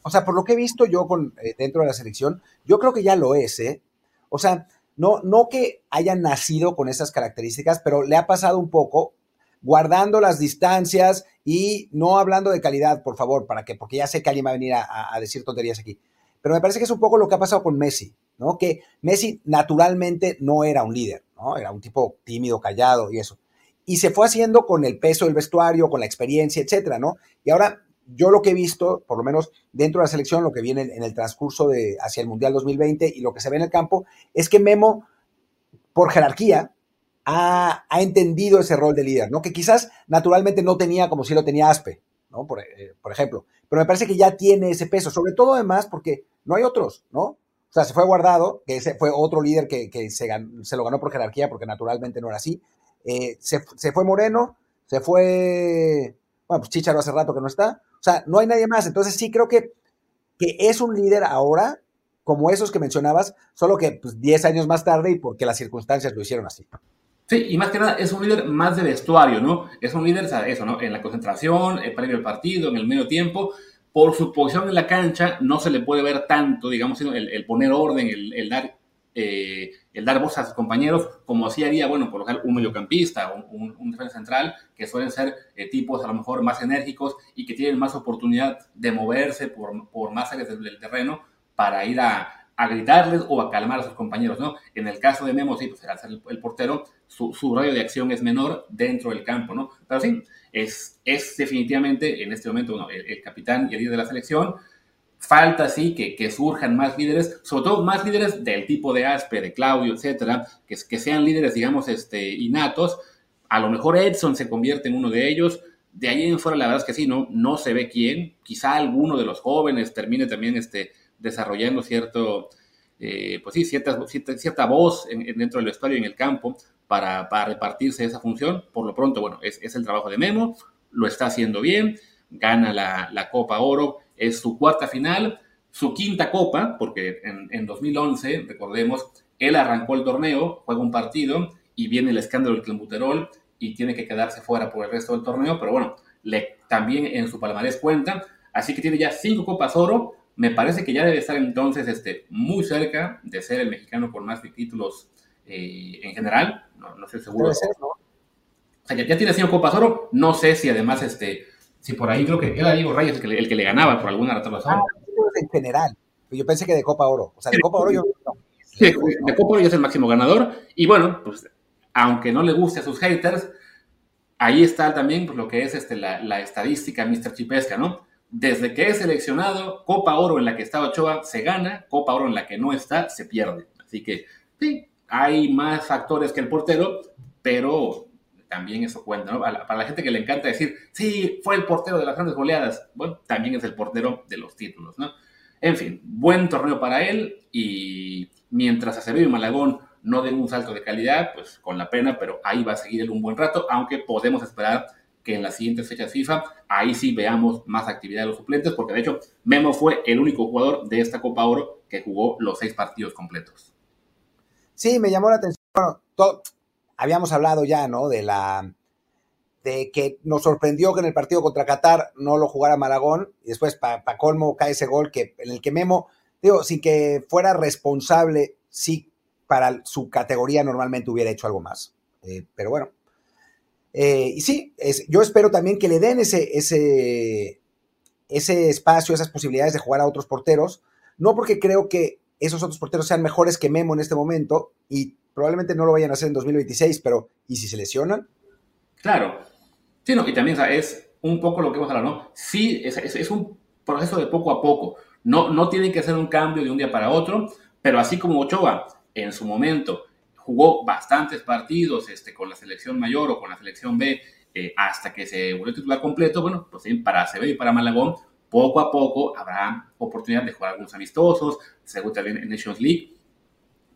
O sea, por lo que he visto yo con, eh, dentro de la selección, yo creo que ya lo es, ¿eh? O sea, no, no que haya nacido con esas características, pero le ha pasado un poco guardando las distancias y no hablando de calidad, por favor, para que, porque ya sé que alguien va a venir a decir tonterías aquí. Pero me parece que es un poco lo que ha pasado con Messi. ¿no? Que Messi naturalmente no era un líder, ¿no? Era un tipo tímido, callado y eso. Y se fue haciendo con el peso del vestuario, con la experiencia, etcétera, ¿no? Y ahora yo lo que he visto, por lo menos dentro de la selección, lo que viene en el transcurso de hacia el Mundial 2020 y lo que se ve en el campo, es que Memo, por jerarquía, ha, entendido ese rol de líder, ¿no? Que quizás naturalmente no tenía como si lo tenía Aspe, ¿no? Por, eh, por ejemplo. Pero me parece que ya tiene ese peso, sobre todo además porque no hay otros, ¿no? O sea, se fue guardado, que ese fue otro líder que, se, se, lo ganó por jerarquía, porque naturalmente no era así. Eh, se, fue Moreno, se fue, bueno, pues Chicharo hace rato que no está. O sea, no hay nadie más. Entonces sí creo que, que es un líder ahora, como esos que mencionabas, solo que pues, 10 años más tarde y porque las circunstancias lo hicieron así. Sí, y más que nada es un líder más de vestuario, ¿no? Es un líder, eso, ¿no? En la concentración, el previo al partido, en el medio tiempo, por su posición en la cancha no se le puede ver tanto, digamos, el, el poner orden, el, dar, eh, el dar voz a sus compañeros, como así haría, bueno, por un mediocampista, un, un, defensa central, que suelen ser eh, tipos a lo mejor más enérgicos y que tienen más oportunidad de moverse por, por más áreas del, terreno para ir a, a gritarles o a calmar a sus compañeros, ¿no? En el caso de Memo, sí, pues al ser el, portero, su, su, radio de acción es menor dentro del campo, ¿no? Pero sí, es, es definitivamente en este momento el, capitán y el líder de la selección. Falta sí que, que, surjan más líderes, sobre todo más líderes del tipo de Aspe, de Claudio, etcétera, que, que sean líderes, digamos, este, innatos. A lo mejor Edson se convierte en uno de ellos. De ahí en fuera, la verdad es que sí, no, no se ve quién. Quizá alguno de los jóvenes termine también este, desarrollando cierto, eh, pues sí, cierta, cierta, voz dentro del vestuario y en el campo para, para, repartirse esa función. Por lo pronto, bueno, es, es, el trabajo de Memo, lo está haciendo bien, gana la, la, Copa Oro, es su cuarta final, su quinta Copa, porque en, en 2011, recordemos, él arrancó el torneo, juega un partido y viene el escándalo del clenbuterol y tiene que quedarse fuera por el resto del torneo, pero bueno, le, también en su palmarés cuenta, así que tiene ya cinco Copas Oro, me parece que ya debe estar entonces este, muy cerca de ser el mexicano con más títulos eh, en general, no, no estoy seguro. O sea, ya, tiene cinco Copas Oro, no sé si además, este, si por ahí creo que era Diego Reyes el que, le, el que le ganaba por alguna razón. Ah, en general, yo pensé que de Copa Oro, o sea, de Copa Oro yo... Sí, de Copa Oro ya es el máximo ganador, y bueno, pues aunque no le guste a sus haters, ahí está también pues, lo que es este, la, la estadística Mr. Chipesca, ¿no? Desde que es seleccionado, Copa Oro en la que está Ochoa se gana, Copa Oro en la que no está se pierde. Así que sí, hay más factores que el portero, pero también eso cuenta, ¿no? Para la gente que le encanta decir, sí, fue el portero de las grandes goleadas, bueno, también es el portero de los títulos, ¿no? En fin, buen torneo para él y mientras Acevedo y Malagón no den un salto de calidad, pues con la pena, pero ahí va a seguir él un buen rato, aunque podemos esperar que en las siguientes fechas FIFA, ahí sí veamos más actividad de los suplentes, porque de hecho Memo fue el único jugador de esta Copa Oro que jugó los seis partidos completos. Sí, me llamó la atención. Bueno, todo, habíamos hablado ya, ¿no? De la de que nos sorprendió que en el partido contra Qatar no lo jugara Malagón y después para pa colmo cae ese gol que en el que Memo, digo, sin que fuera responsable, sí para su categoría normalmente hubiera hecho algo más. Eh, pero bueno. Eh, y sí, es, yo espero también que le den ese, ese, ese espacio, esas posibilidades de jugar a otros porteros. No porque creo que esos otros porteros sean mejores que Memo en este momento y probablemente no lo vayan a hacer en 2026, pero ¿y si se lesionan? Claro. Sí, no, y también es un poco lo que hemos hablado, ¿no? Sí, es, es, un proceso de poco a poco. No, no tiene que ser un cambio de un día para otro, pero así como Ochoa en su momento jugó bastantes partidos este, con la selección mayor o con la selección B eh, hasta que se volvió titular completo, bueno, pues para Acevedo y para Malagón, poco a poco habrá oportunidad de jugar algunos amistosos, según también en Nations League,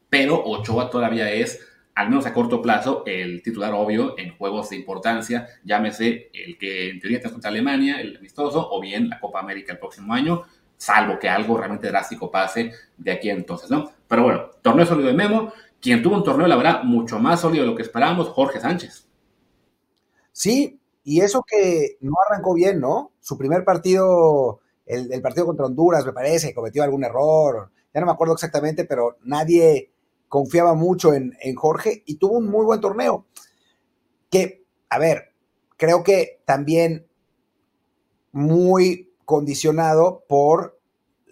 pero Ochoa todavía es, al menos a corto plazo, el titular obvio en juegos de importancia, llámese el que en teoría está contra Alemania, el amistoso, o bien la Copa América el próximo año, salvo que algo realmente drástico pase de aquí entonces, ¿no? Pero bueno, torneo sólido de Memo, quien tuvo un torneo, la verdad, mucho más sólido de lo que esperábamos, Jorge Sánchez. Sí, y eso que no arrancó bien, ¿no? Su primer partido, el, partido contra Honduras, me parece, cometió algún error, ya no me acuerdo exactamente, pero nadie confiaba mucho en, en Jorge y tuvo un muy buen torneo. Que, a ver, creo que también muy condicionado por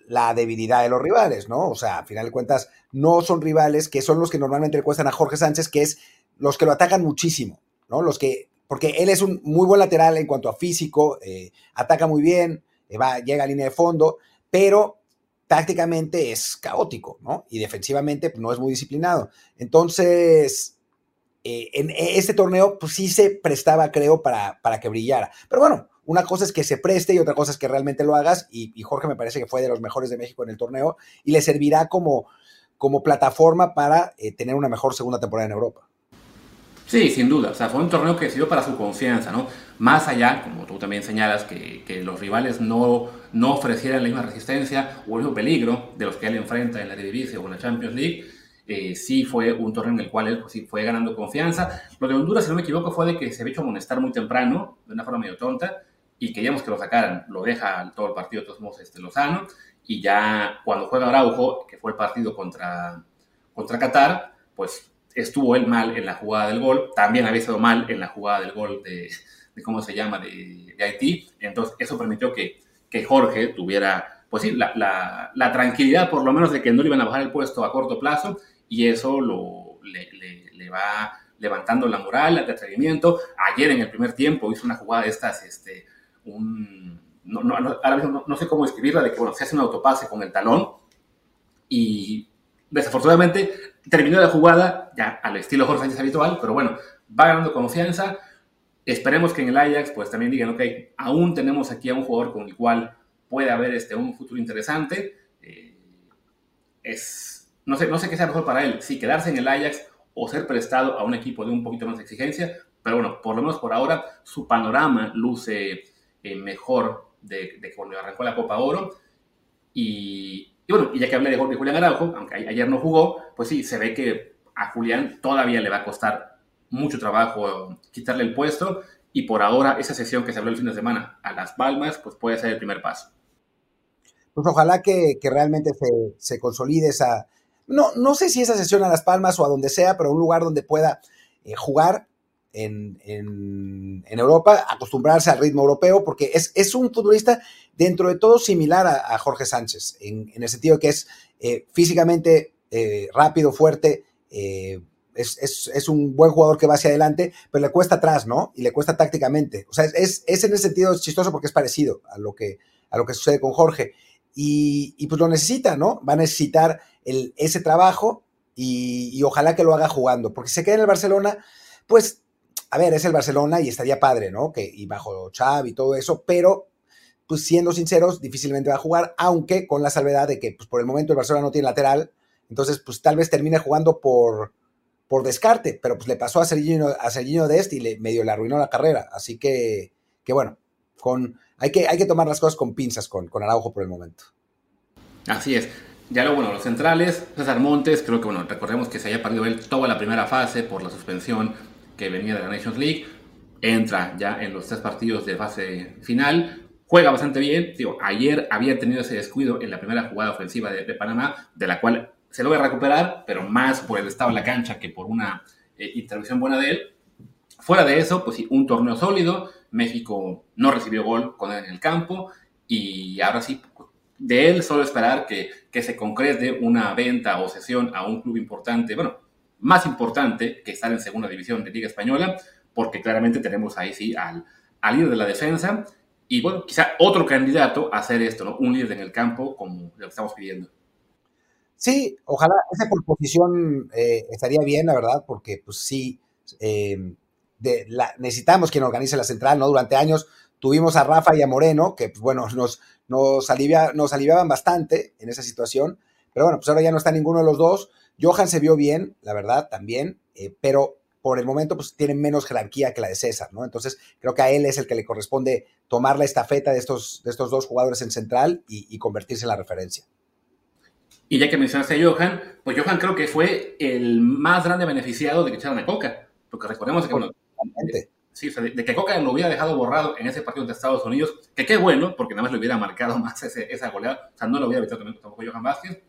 la debilidad de los rivales, ¿no? O sea, a final de cuentas, no son rivales que son los que normalmente le cuestan a Jorge Sánchez, que es los que lo atacan muchísimo, ¿no? Los que, porque él es un muy buen lateral en cuanto a físico, eh, ataca muy bien, eh, llega a línea de fondo, pero tácticamente es caótico, ¿no? Y defensivamente pues, no es muy disciplinado. Entonces, eh, en este torneo, pues sí se prestaba, creo, para, para que brillara. Pero bueno, una cosa es que se preste y otra cosa es que realmente lo hagas. Y, Jorge me parece que fue de los mejores de México en el torneo y le servirá como, como plataforma para tener una mejor segunda temporada en Europa. Sí, sin duda. O sea, fue un torneo que sirvió para su confianza, ¿no? Más allá, como tú también señalas, que, los rivales no, no ofrecieran la misma resistencia o el mismo peligro de los que él enfrenta en la División o en la Champions League. Eh, sí fue un torneo en el cual él pues, sí fue ganando confianza. Lo de Honduras, si no me equivoco, fue de que se había hecho amonestar muy temprano, de una forma medio tonta, y queríamos que lo sacaran. Lo deja todo el partido, de todos modos, este, Lozano. Y ya cuando juega Araujo, que fue el partido contra, contra Qatar, pues estuvo él mal en la jugada del gol. También había estado mal en la jugada del gol de, de ¿cómo se llama?, de, Haití. Entonces, eso permitió que, que Jorge tuviera, pues sí, la, la, la, tranquilidad por lo menos de que no le iban a bajar el puesto a corto plazo. Y eso lo, le, le, le va levantando la moral, el atrevimiento. Ayer en el primer tiempo hizo una jugada de estas, este, un, no, no, ahora mismo no, sé cómo escribirla, de que bueno, se hace un autopase con el talón y desafortunadamente terminó la jugada ya al estilo Jorge Sánchez habitual, pero bueno, va ganando confianza. Esperemos que en el Ajax pues también digan, ok, aún tenemos aquí a un jugador con el cual puede haber este, un futuro interesante. Eh, es, no, sé, no sé qué sea mejor para él, si quedarse en el Ajax o ser prestado a un equipo de un poquito más de exigencia, pero bueno, por lo menos por ahora su panorama luce eh, mejor de, de, cuando arrancó la Copa Oro. Y, bueno, y ya que hablé de, Julián Araujo, aunque ayer no jugó, pues sí, se ve que a Julián todavía le va a costar mucho trabajo quitarle el puesto y por ahora esa sesión que se habló el fin de semana a Las Palmas, pues puede ser el primer paso. Pues ojalá que, que realmente se, se, consolide esa, no, no sé si esa sesión a Las Palmas o a donde sea, pero un lugar donde pueda eh, jugar en, en, en, Europa, acostumbrarse al ritmo europeo, porque es, es un futbolista dentro de todo similar a, Jorge Sánchez, en, en, el sentido que es eh, físicamente eh, rápido, fuerte, eh, es, es, es, un buen jugador que va hacia adelante, pero le cuesta atrás, ¿no? Y le cuesta tácticamente. O sea, es, es en ese sentido chistoso porque es parecido a lo que, a lo que sucede con Jorge. Y, pues lo necesita, ¿no? Va a necesitar el, ese trabajo y, y, ojalá que lo haga jugando, porque si se queda en el Barcelona, pues, a ver, es el Barcelona y estaría padre, ¿no? Que, y bajo Xavi y todo eso, pero pues siendo sinceros, difícilmente va a jugar, aunque con la salvedad de que pues, por el momento el Barcelona no tiene lateral, entonces pues tal vez termine jugando por, por descarte, pero pues le pasó a Serginho, a Serginho de este y le medio le arruinó la carrera. Así que, que bueno, con, hay, que, hay que tomar las cosas con pinzas con, con Araujo por el momento. Así es. Ya lo bueno, los centrales, César Montes, creo que bueno, recordemos que se haya perdido él toda la primera fase por la suspensión que venía de la Nations League. Entra ya en los tres partidos de fase final. Juega bastante bien. Digo, ayer había tenido ese descuido en la primera jugada ofensiva de, de Panamá, de la cual se lo voy a recuperar, pero más por el estado de la cancha que por una eh, intervención buena de él. Fuera de eso, pues sí, un torneo sólido. México no recibió gol con él en el campo y ahora sí, de él solo esperar que, que se concrete una venta o cesión a un club importante, bueno, más importante que estar en segunda división de Liga Española, porque claramente tenemos ahí sí al, al líder de la defensa y bueno, quizá otro candidato a hacer esto, ¿no? Un líder en el campo como lo estamos pidiendo. Sí, ojalá, esa por posición eh, estaría bien, la verdad, porque pues sí, eh, de la, necesitamos quien organice la central, ¿no? Durante años tuvimos a Rafa y a Moreno, que pues, bueno, nos, nos, alivia, nos aliviaban bastante en esa situación, pero bueno, pues ahora ya no está ninguno de los dos. Johan se vio bien, la verdad, también, eh, pero por el momento pues tiene menos jerarquía que la de César, ¿no? Entonces creo que a él es el que le corresponde tomar la estafeta de estos, de estos dos jugadores en central y, y convertirse en la referencia. Y ya que mencionaste a Johan, pues Johan creo que fue el más grande beneficiado de que echaran a Coca. Porque recordemos que, bueno, sí, o sea, de, de, que Coca lo hubiera dejado borrado en ese partido de Estados Unidos, que qué bueno, porque nada más le hubiera marcado [laughs] más ese, esa goleada, o sea, no lo hubiera evitado tampoco Johan Vázquez.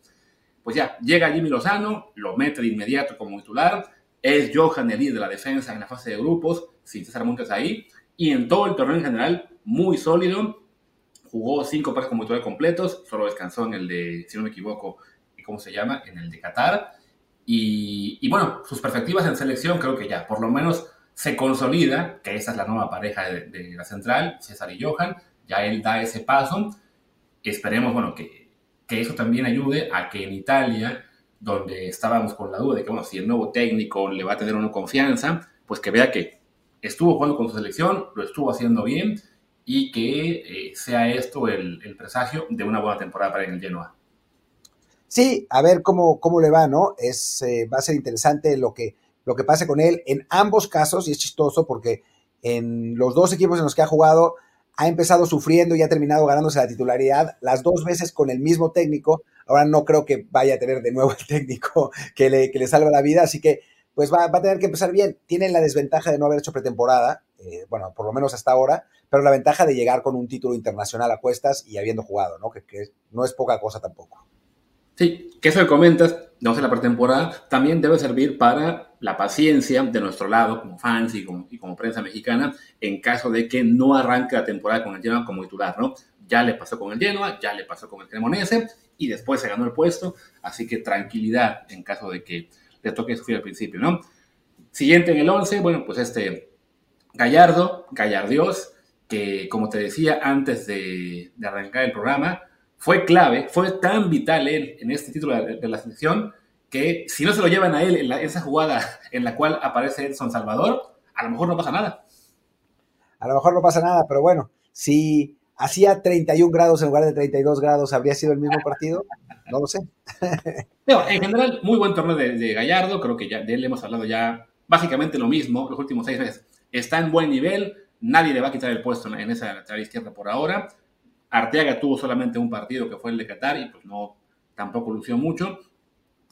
Pues ya, llega Jimmy Lozano, lo mete de inmediato como titular, es Johan el líder de la defensa en la fase de grupos, sin César Montes ahí, y en todo el torneo en general, muy sólido, jugó cinco pases como titular completos, solo descansó en el de, si no me equivoco, ¿cómo se llama? En el de Qatar. Y, bueno, sus perspectivas en selección creo que ya por lo menos se consolida, que esa es la nueva pareja de, de la central, César y Johan, ya él da ese paso. Esperemos, bueno, que eso también ayude a que en Italia, donde estábamos con la duda de que, si el nuevo técnico le va a tener una confianza, pues que vea que estuvo jugando con su selección, lo estuvo haciendo bien y que eh, sea esto el, el presagio de una buena temporada para el Genoa. Sí, a ver cómo, cómo le va, ¿no? Es, eh, va a ser interesante lo que, lo que pase con él en ambos casos, y es chistoso porque en los dos equipos en los que ha jugado ha empezado sufriendo y ha terminado ganándose la titularidad las dos veces con el mismo técnico. Ahora no creo que vaya a tener de nuevo el técnico que le, que le salva la vida, así que pues va, va, a tener que empezar bien. Tienen la desventaja de no haber hecho pretemporada, eh, bueno, por lo menos hasta ahora, pero la ventaja de llegar con un título internacional a cuestas y habiendo jugado, ¿no? Que, que no es poca cosa tampoco. Sí, que eso que comentas, no sé, la pretemporada, también debe servir para la paciencia de nuestro lado, como fans y como, prensa mexicana, en caso de que no arranque la temporada con el Genoa como titular, ¿no? Ya le pasó con el Genoa, ya le pasó con el Cremonese, y después se ganó el puesto, así que tranquilidad en caso de que le toque sufrir al principio, ¿no? Siguiente en el 11, bueno, pues este Gallardo, Gallardios, que como te decía antes de arrancar el programa, fue clave, fue tan vital él en este título de, de la selección que si no se lo llevan a él en, la, esa jugada [laughs] en la cual aparece Edson Salvador, a lo mejor no pasa nada. a lo mejor no pasa nada, pero bueno, si hacía 31 grados en lugar de 32 grados, ¿habría sido el mismo partido? No lo sé. [laughs] en general, muy buen torneo de, Gallardo, creo que ya de él hemos hablado ya básicamente lo mismo los últimos seis meses. Está en buen nivel, nadie le va a quitar el puesto en esa lateral izquierda por ahora. Arteaga tuvo solamente un partido que fue el de Qatar y pues no, tampoco lució mucho.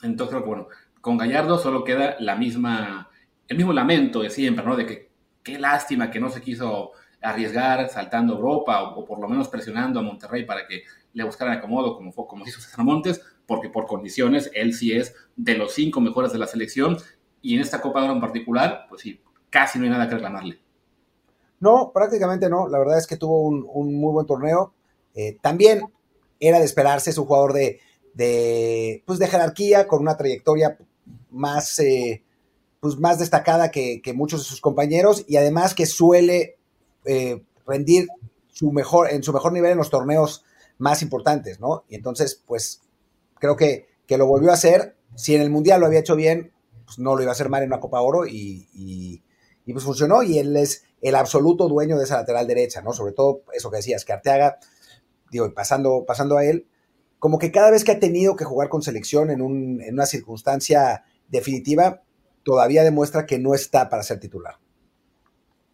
Entonces creo que bueno, con Gallardo solo queda la misma, el mismo lamento de siempre, ¿no? De que qué lástima que no se quiso arriesgar saltando Europa o, por lo menos presionando a Monterrey para que le buscaran acomodo como, fue, como hizo César Montes, porque por condiciones él sí es de los cinco mejores de la selección y en esta Copa de Oro en particular, pues sí, casi no hay nada que reclamarle. No, prácticamente no. La verdad es que tuvo un, muy buen torneo. Eh, también era de esperarse, es un jugador de, de, pues de jerarquía, con una trayectoria más, eh, pues más destacada que, muchos de sus compañeros y además que suele eh, rendir su mejor, en su mejor nivel en los torneos más importantes, ¿no? Y entonces, pues creo que, que lo volvió a hacer. Si en el Mundial lo había hecho bien, pues no lo iba a hacer mal en una Copa Oro y, y, pues funcionó y él es el absoluto dueño de esa lateral derecha, ¿no? Sobre todo eso que decías, que Arteaga, digo, pasando, pasando a él, como que cada vez que ha tenido que jugar con selección en, un, en una circunstancia definitiva, todavía demuestra que no está para ser titular.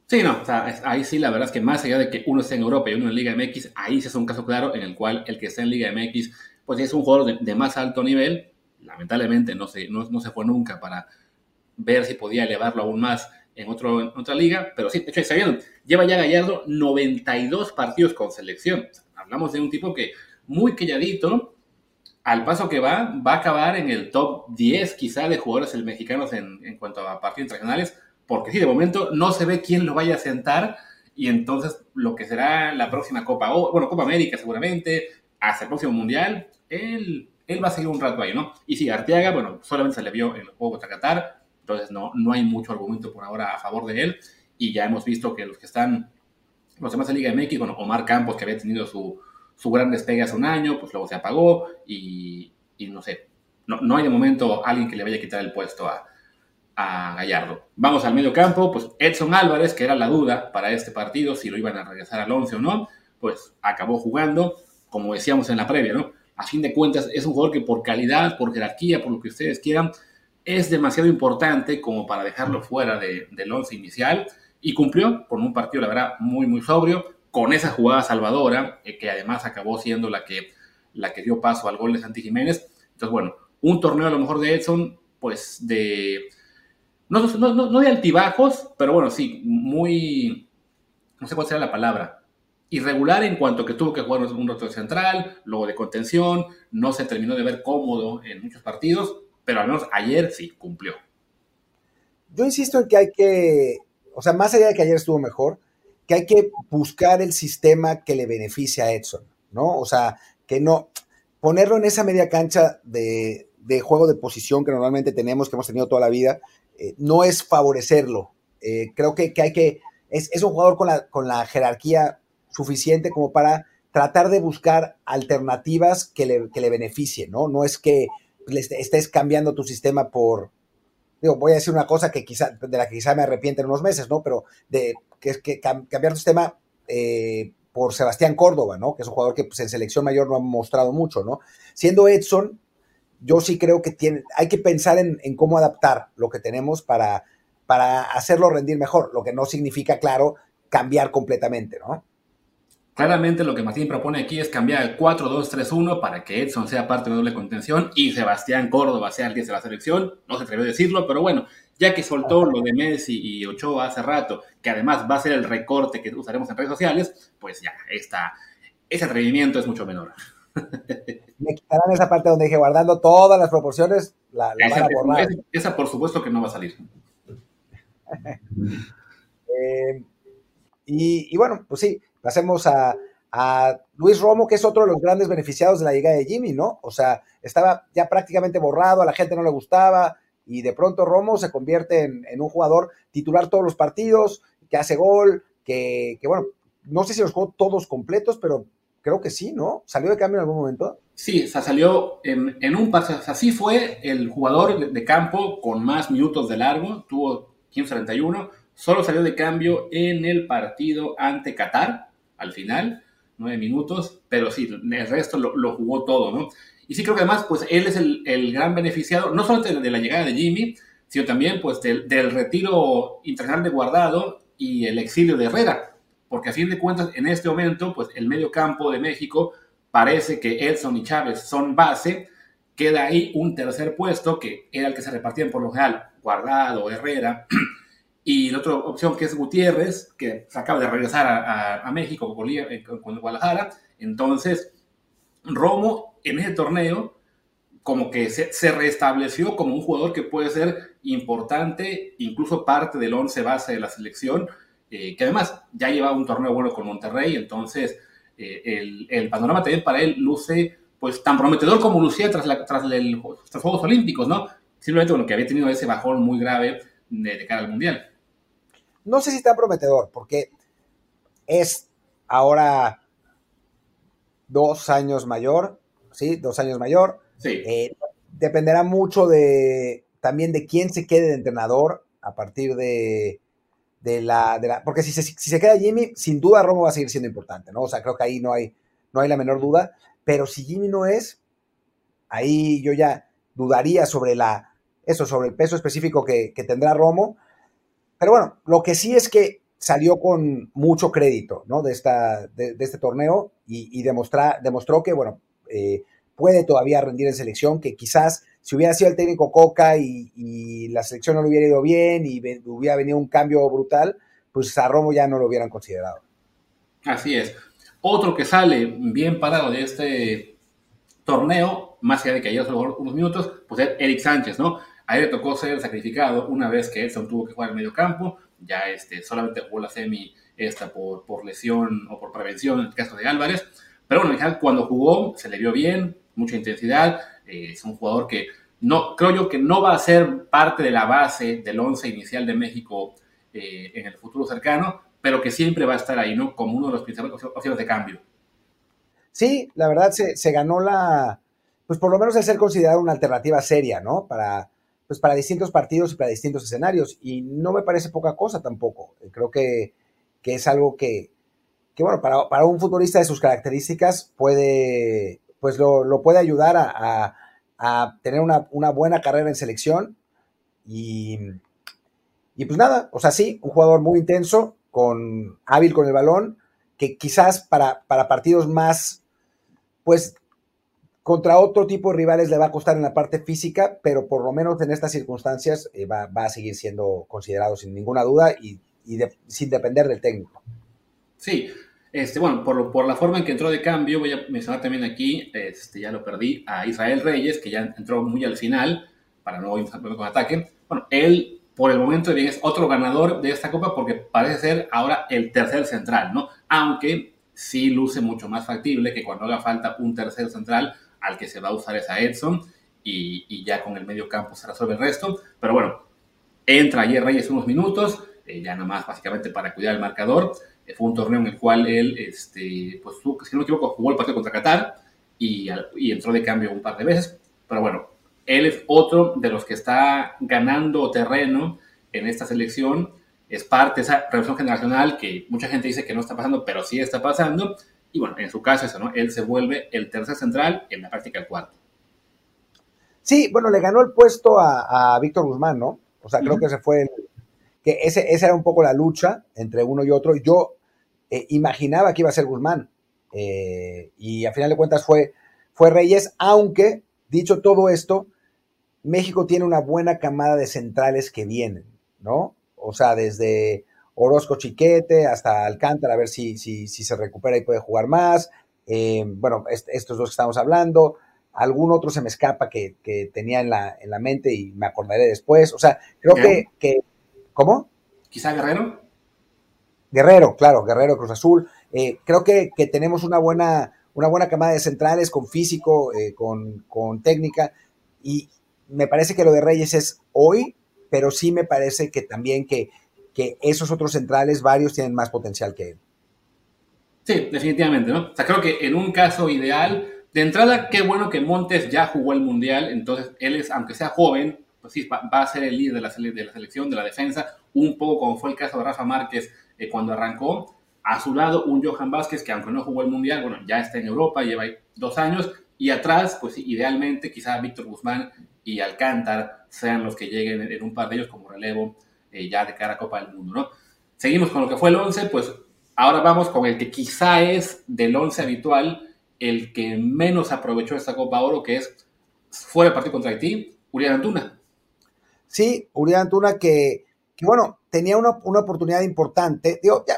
Sí, no, o sea, ahí sí la verdad es que más allá de que uno esté en Europa y uno en Liga MX, ahí sí es un caso claro en el cual el que está en Liga MX, pues es un jugador de, más alto nivel, lamentablemente no se, no, se fue nunca para ver si podía elevarlo aún más en, otro, otra liga, pero sí, de hecho, está viendo, lleva ya Gallardo 92 partidos con selección. Hablamos de un tipo que muy calladito, al paso que va, va a acabar en el top 10 quizá de jugadores mexicanos en, en cuanto a partidos internacionales, porque sí, de momento no se ve quién lo vaya a sentar y entonces lo que será la próxima Copa, o bueno, Copa América seguramente, hasta el próximo Mundial, él, él va a seguir un rato ahí, ¿no? Y sí, Arteaga, bueno, solamente se le vio en el juego contra Qatar, entonces no, no hay mucho argumento por ahora a favor de él, y ya hemos visto que los que están, los demás de Liga MX, bueno, Omar Campos, que había tenido su, su gran despegue hace un año, pues luego se apagó y, no sé, no, no, hay de momento alguien que le vaya a quitar el puesto a, a Gallardo. Vamos al medio campo, pues Edson Álvarez, que era la duda para este partido, si lo iban a regresar al 11 o no, pues acabó jugando, como decíamos en la previa, ¿no? A fin de cuentas, es un jugador que por calidad, por jerarquía, por lo que ustedes quieran, es demasiado importante como para dejarlo fuera del 11 inicial y cumplió con un partido, la verdad, muy, muy sobrio con esa jugada salvadora, eh, que además acabó siendo la que, la que dio paso al gol de Santi Jiménez. Entonces, bueno, un torneo a lo mejor de Edson, pues de, no, no, no, de altibajos, pero bueno, sí, muy, no sé cuál será la palabra, irregular en cuanto que tuvo que jugar un roto central, luego de contención, no se terminó de ver cómodo en muchos partidos, pero al menos ayer sí cumplió. Yo insisto en que hay que, o sea, más allá de que ayer estuvo mejor, que hay que buscar el sistema que le beneficie a Edson, ¿no? O sea, que no ponerlo en esa media cancha de, juego de posición que normalmente tenemos, que hemos tenido toda la vida, eh, no es favorecerlo. Eh, creo que, hay que, es, un jugador con la, con la jerarquía suficiente como para tratar de buscar alternativas que le, que le beneficien, ¿no? No es que estés cambiando tu sistema por, digo, voy a decir una cosa que quizá, de la que quizá me arrepiente en unos meses, ¿no? Pero de que es que cambiar tu sistema eh, por Sebastián Córdoba, ¿no? Que es un jugador que pues, en selección mayor no ha mostrado mucho, ¿no? Siendo Edson, yo sí creo que tiene, hay que pensar en, en cómo adaptar lo que tenemos para, para hacerlo rendir mejor, lo que no significa, claro, cambiar completamente, ¿no? Claramente lo que Martín propone aquí es cambiar el 4-2-3-1 para que Edson sea parte de doble contención y Sebastián Córdoba sea el 10 de la selección. No se atrevió a decirlo, pero bueno, ya que soltó lo de Messi y Ochoa hace rato, que además va a ser el recorte que usaremos en redes sociales, pues ya, ese atrevimiento es mucho menor. [laughs] Me quitarán esa parte donde dije guardando todas las proporciones, la, esa, van a Esa, por supuesto que no va a salir. [laughs] Eh, y, y bueno, pues sí, Pasemos a, Luis Romo, que es otro de los grandes beneficiados de la llegada de Jimmy, ¿no? O sea, estaba ya prácticamente borrado, a la gente no le gustaba, y de pronto Romo se convierte en, un jugador titular todos los partidos, que hace gol, que, bueno, no sé si los jugó todos completos, pero creo que sí, ¿no? ¿Salió de cambio en algún momento? Sí, salió en, un partido, o sea, fue el jugador de, campo con más minutos de largo, tuvo 15-31, solo salió de cambio en el partido ante Qatar, al final, nueve minutos, pero sí, el resto lo, jugó todo, ¿no? Y sí creo que además, pues él es el, gran beneficiado, no solo de, la llegada de Jimmy, sino también pues del, del retiro internacional de Guardado y el exilio de Herrera, porque a fin de cuentas en este momento pues el medio campo de México parece que Edson y Chávez son base, queda ahí un tercer puesto que era el que se repartían por lo general Guardado, Herrera [clears throat] y la otra opción que es Gutiérrez, que se acaba de regresar a, México con, con Guadalajara, entonces Romo en ese torneo como que se, se, restableció como un jugador que puede ser importante, incluso parte del once base de la selección, eh, que además ya lleva un torneo bueno con Monterrey, entonces eh, el, panorama también para él luce pues tan prometedor como lucía tras, la, tras, los Juegos Olímpicos, ¿no? Simplemente bueno, que había tenido ese bajón muy grave de, cara al Mundial. No sé si tan prometedor, porque es ahora dos años mayor, ¿sí? Dos años mayor Sí. Eh, dependerá mucho de también de quién se quede de entrenador a partir de, la, Porque si se, si se queda Jimmy, sin duda Romo va a seguir siendo importante, ¿no? O sea, creo que ahí no hay, no hay la menor duda. Pero si Jimmy no es, ahí yo ya dudaría sobre la. Eso, sobre el peso específico que, tendrá Romo. Pero bueno, lo que sí es que salió con mucho crédito, ¿no? De, esta, de, este torneo y, demostró que, bueno, eh, puede todavía rendir en selección, que quizás si hubiera sido el técnico Coca y, la selección no le hubiera ido bien y hubiera venido un cambio brutal, pues a Romo ya no lo hubieran considerado. Así es. Otro que sale bien parado de este torneo, más allá de que haya solo unos minutos, pues es Eric Sánchez, ¿no? A él le tocó ser sacrificado una vez que Edson tuvo que jugar en medio campo, ya este, solamente jugó la semi esta por, por lesión o por prevención en el caso de Álvarez, pero bueno, cuando jugó se le vio bien, mucha intensidad. Eh, es un jugador que no, creo yo que no va a ser parte de la base del once inicial de México eh, en el futuro cercano, pero que siempre va a estar ahí, ¿no? Como uno de los principales opciones de cambio. Sí, la verdad se, se, ganó la, pues por lo menos el ser considerado una alternativa seria, ¿no? Para, pues para distintos partidos y para distintos escenarios. Y no me parece poca cosa tampoco. Creo que, que es algo que, que bueno, para, para, un futbolista de sus características puede, pues lo, puede ayudar a, tener una, buena carrera en selección. Y, y, pues nada, o sea, sí, un jugador muy intenso, con, hábil con el balón, que quizás para, para partidos más, pues contra otro tipo de rivales le va a costar en la parte física, pero por lo menos en estas circunstancias eh, va, a seguir siendo considerado sin ninguna duda y, sin depender del técnico. Sí, este, bueno, por, por, la forma en que entró de cambio, voy a mencionar también aquí, este, ya lo perdí, a Israel Reyes, que ya entró muy al final, para no ir con ataque. Bueno, él, por el momento, es otro ganador de esta copa porque parece ser ahora el tercer central, ¿no? Aunque sí luce mucho más factible que cuando haga falta un tercer central, al que se va a usar es a Edson, y, ya con el medio campo se resuelve el resto. Pero bueno, entra ayer Reyes unos minutos, eh, ya nada más básicamente para cuidar el marcador. Eh, fue un torneo en el cual él, este, pues, si no me equivoco, jugó el partido contra Qatar y, y, entró de cambio un par de veces. Pero bueno, él es otro de los que está ganando terreno en esta selección. Es parte de esa revolución generacional que mucha gente dice que no está pasando, pero sí está pasando. Y bueno, en su caso eso, ¿no? Él se vuelve el tercer central, en la práctica el cuarto. Sí, bueno, le ganó el puesto a, Víctor Guzmán, ¿no? O sea, creo que ese fue el, que ese, esa era un poco la lucha entre uno y otro. Yo eh, imaginaba que iba a ser Guzmán. Eh, y a final de cuentas fue, fue Reyes, aunque, dicho todo esto, México tiene una buena camada de centrales que vienen, ¿no? O sea, desde Orozco Chiquete hasta Alcántara, a ver si, si, si se recupera y puede jugar más. Eh, bueno, estos dos que estamos hablando. Algún otro se me escapa que, tenía en la, en la, mente y me acordaré después. O sea, creo que, que, ¿Cómo? Quizá Guerrero. Guerrero, claro, Guerrero, Cruz Azul. Eh, creo que, tenemos una buena, una buena camada de centrales con físico, eh, con, técnica, y me parece que lo de Reyes es hoy, pero sí me parece que también que, que esos otros centrales, varios tienen más potencial que él. Sí, definitivamente, ¿no? O sea, creo que en un caso ideal, de entrada, qué bueno que Montes ya jugó el Mundial, entonces él es, aunque sea joven, pues sí, va, a ser el líder de la, selección, de la defensa, un poco como fue el caso de Rafa Márquez eh, cuando arrancó. A su lado, un Johan Vázquez que aunque no jugó el Mundial, bueno, ya está en Europa, lleva dos años. Y atrás, pues idealmente, quizá Víctor Guzmán y Alcántar sean los que lleguen en, un par de ellos como relevo eh, ya de cara a Copa del Mundo, ¿no? Seguimos con lo que fue el 11, pues ahora vamos con el que quizá es del 11 habitual, el que menos aprovechó esta Copa Oro, que es fuera de partido contra Haití, Urián Antuna. Sí, Urián Antuna que, bueno, tenía una, oportunidad importante. Digo, ya,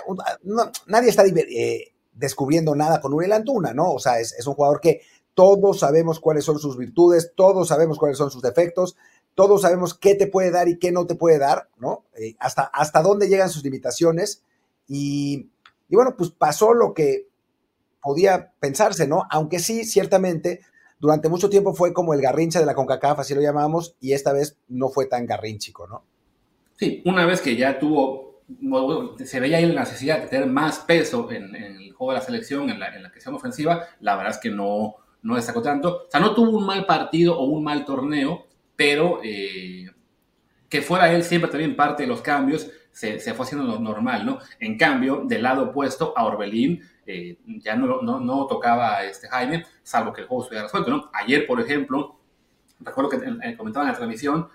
nadie está eh, descubriendo nada con Urián Antuna, ¿no? O sea, es, es un jugador que todos sabemos cuáles son sus virtudes, todos sabemos cuáles son sus defectos, todos sabemos qué te puede dar y qué no te puede dar, ¿no? Eh, hasta, hasta dónde llegan sus limitaciones. Y, y, bueno, pues pasó lo que podía pensarse, ¿no? Aunque sí, ciertamente, durante mucho tiempo fue como el garrincha de la CONCACAF, así lo llamamos, y esta vez no fue tan garrinchico, ¿no? Sí, una vez que ya tuvo, se veía ahí la necesidad de tener más peso en, el juego de la selección, en la, en la ofensiva, la verdad es que no, no destacó tanto. O sea, no tuvo un mal partido o un mal torneo, pero eh, que fuera él siempre también parte de los cambios, se, fue haciendo normal, ¿no? En cambio, del lado opuesto a Orbelín, eh, ya no, no, no, tocaba este Jaime, salvo que el juego estuviera resuelto, ¿no? Ayer, por ejemplo, recuerdo que eh, comentaban en la transmisión,